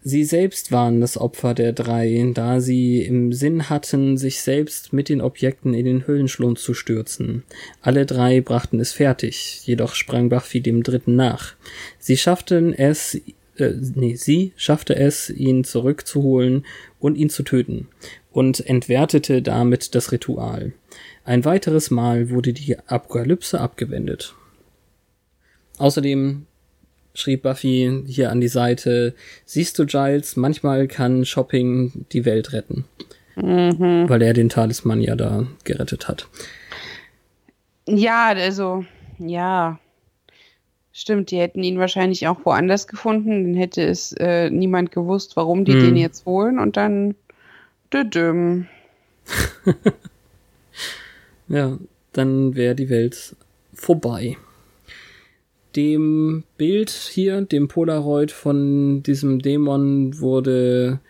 Sie selbst waren das Opfer der drei, da sie im Sinn hatten, sich selbst mit den Objekten in den Höhlenschlund zu stürzen. Alle drei brachten es fertig, jedoch sprang Buffy dem dritten nach. Sie schafften es, äh, nee, sie schaffte es, ihn zurückzuholen und ihn zu töten und entwertete damit das Ritual. Ein weiteres Mal wurde die Apokalypse abgewendet. Außerdem schrieb Buffy hier an die Seite, siehst du Giles, manchmal kann Shopping die Welt retten. Mhm. Weil er den Talisman ja da gerettet hat. Ja, also, ja. Stimmt, die hätten ihn wahrscheinlich auch woanders gefunden. Dann hätte es äh, niemand gewusst, warum die Hm. den jetzt holen und dann. Düdüm. Ja, dann wäre die Welt vorbei. Dem Bild hier, dem Polaroid von diesem Dämon, wurde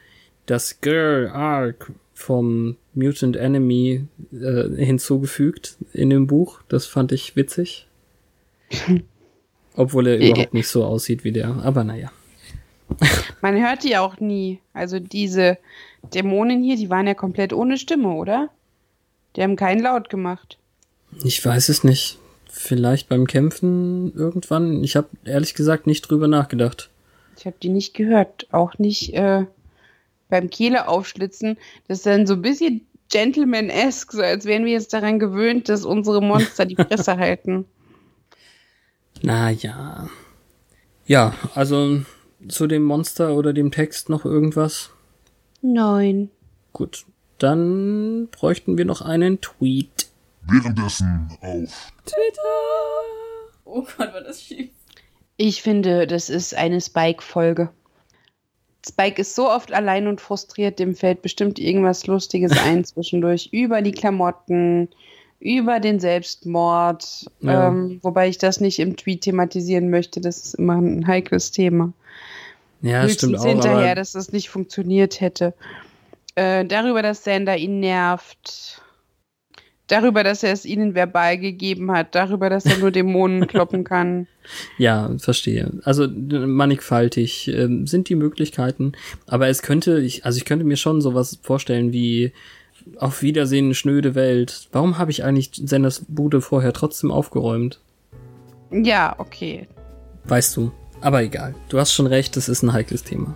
das Girl Arc vom Mutant Enemy äh, hinzugefügt in dem Buch. Das fand ich witzig. Obwohl er überhaupt nicht so aussieht wie der. Aber naja. Man hört die auch nie. Also diese Dämonen hier, die waren ja komplett ohne Stimme, oder? Die haben keinen Laut gemacht. Ich weiß es nicht. Vielleicht beim Kämpfen irgendwann. Ich habe ehrlich gesagt nicht drüber nachgedacht. Ich habe die nicht gehört. Auch nicht äh, beim Kehle aufschlitzen. Das ist dann so ein bisschen Gentleman-esque, so als wären wir jetzt daran gewöhnt, dass unsere Monster die Fresse halten. Naja. Ja, also zu dem Monster oder dem Text noch irgendwas? Nein. Gut. Dann bräuchten wir noch einen Tweet. Währenddessen auf Oh Gott, war das schief. Ich finde, das ist eine Spike-Folge. Spike ist so oft allein und frustriert, dem fällt bestimmt irgendwas Lustiges ein zwischendurch. Über die Klamotten, über den Selbstmord. Ja. Ähm, wobei ich das nicht im Tweet thematisieren möchte. Das ist immer ein heikles Thema. Ja, stimmt Höchstens auch. hinterher, Aber dass das nicht funktioniert hätte. Äh, darüber, dass Sander ihn nervt. Darüber, dass er es ihnen verbal gegeben hat. Darüber, dass er nur Dämonen kloppen kann. ja, verstehe. Also mannigfaltig ähm, sind die Möglichkeiten. Aber es könnte, ich, also ich könnte mir schon sowas vorstellen wie auf Wiedersehen, schnöde Welt. Warum habe ich eigentlich Senders Bude vorher trotzdem aufgeräumt? Ja, okay. Weißt du. Aber egal. Du hast schon recht, es ist ein heikles Thema.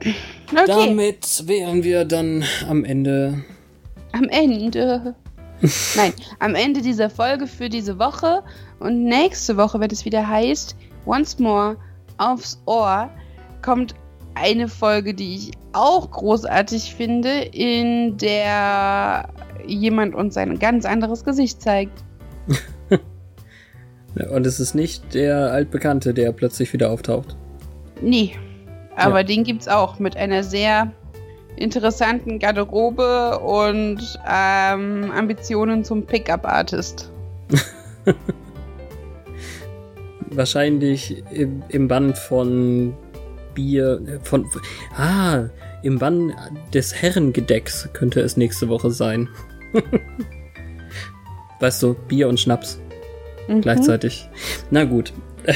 Okay. Damit wären wir dann am Ende. Am Ende. Nein, am Ende dieser Folge für diese Woche. Und nächste Woche, wenn es wieder heißt, Once More aufs Ohr, kommt eine Folge, die ich auch großartig finde, in der jemand uns ein ganz anderes Gesicht zeigt. Und es ist nicht der Altbekannte, der plötzlich wieder auftaucht. Nee, aber Ja. den gibt's auch mit einer sehr interessanten Garderobe und ähm, Ambitionen zum Pickup-Artist. Wahrscheinlich im, im Bann von Bier. äh, Von. Ah, im Bann des Herrengedecks könnte es nächste Woche sein. weißt du, Bier und Schnaps Mhm. gleichzeitig. Na gut.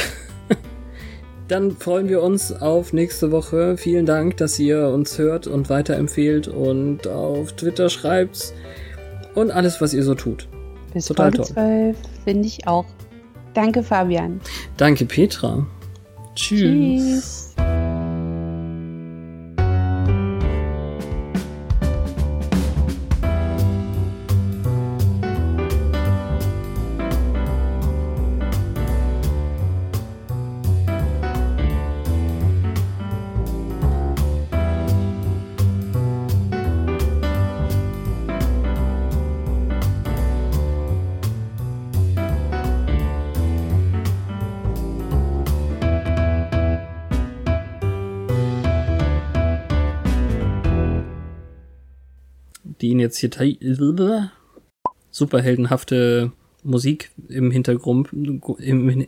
Dann freuen wir uns auf nächste Woche. Vielen Dank, dass ihr uns hört und weiterempfehlt und auf Twitter schreibt und alles, was ihr so tut. Bis Total Folge toll. 12, finde ich auch. Danke, Fabian. Danke, Petra. Tschüss. Tschüss. Jetzt hier superheldenhafte Musik im Hintergrund im,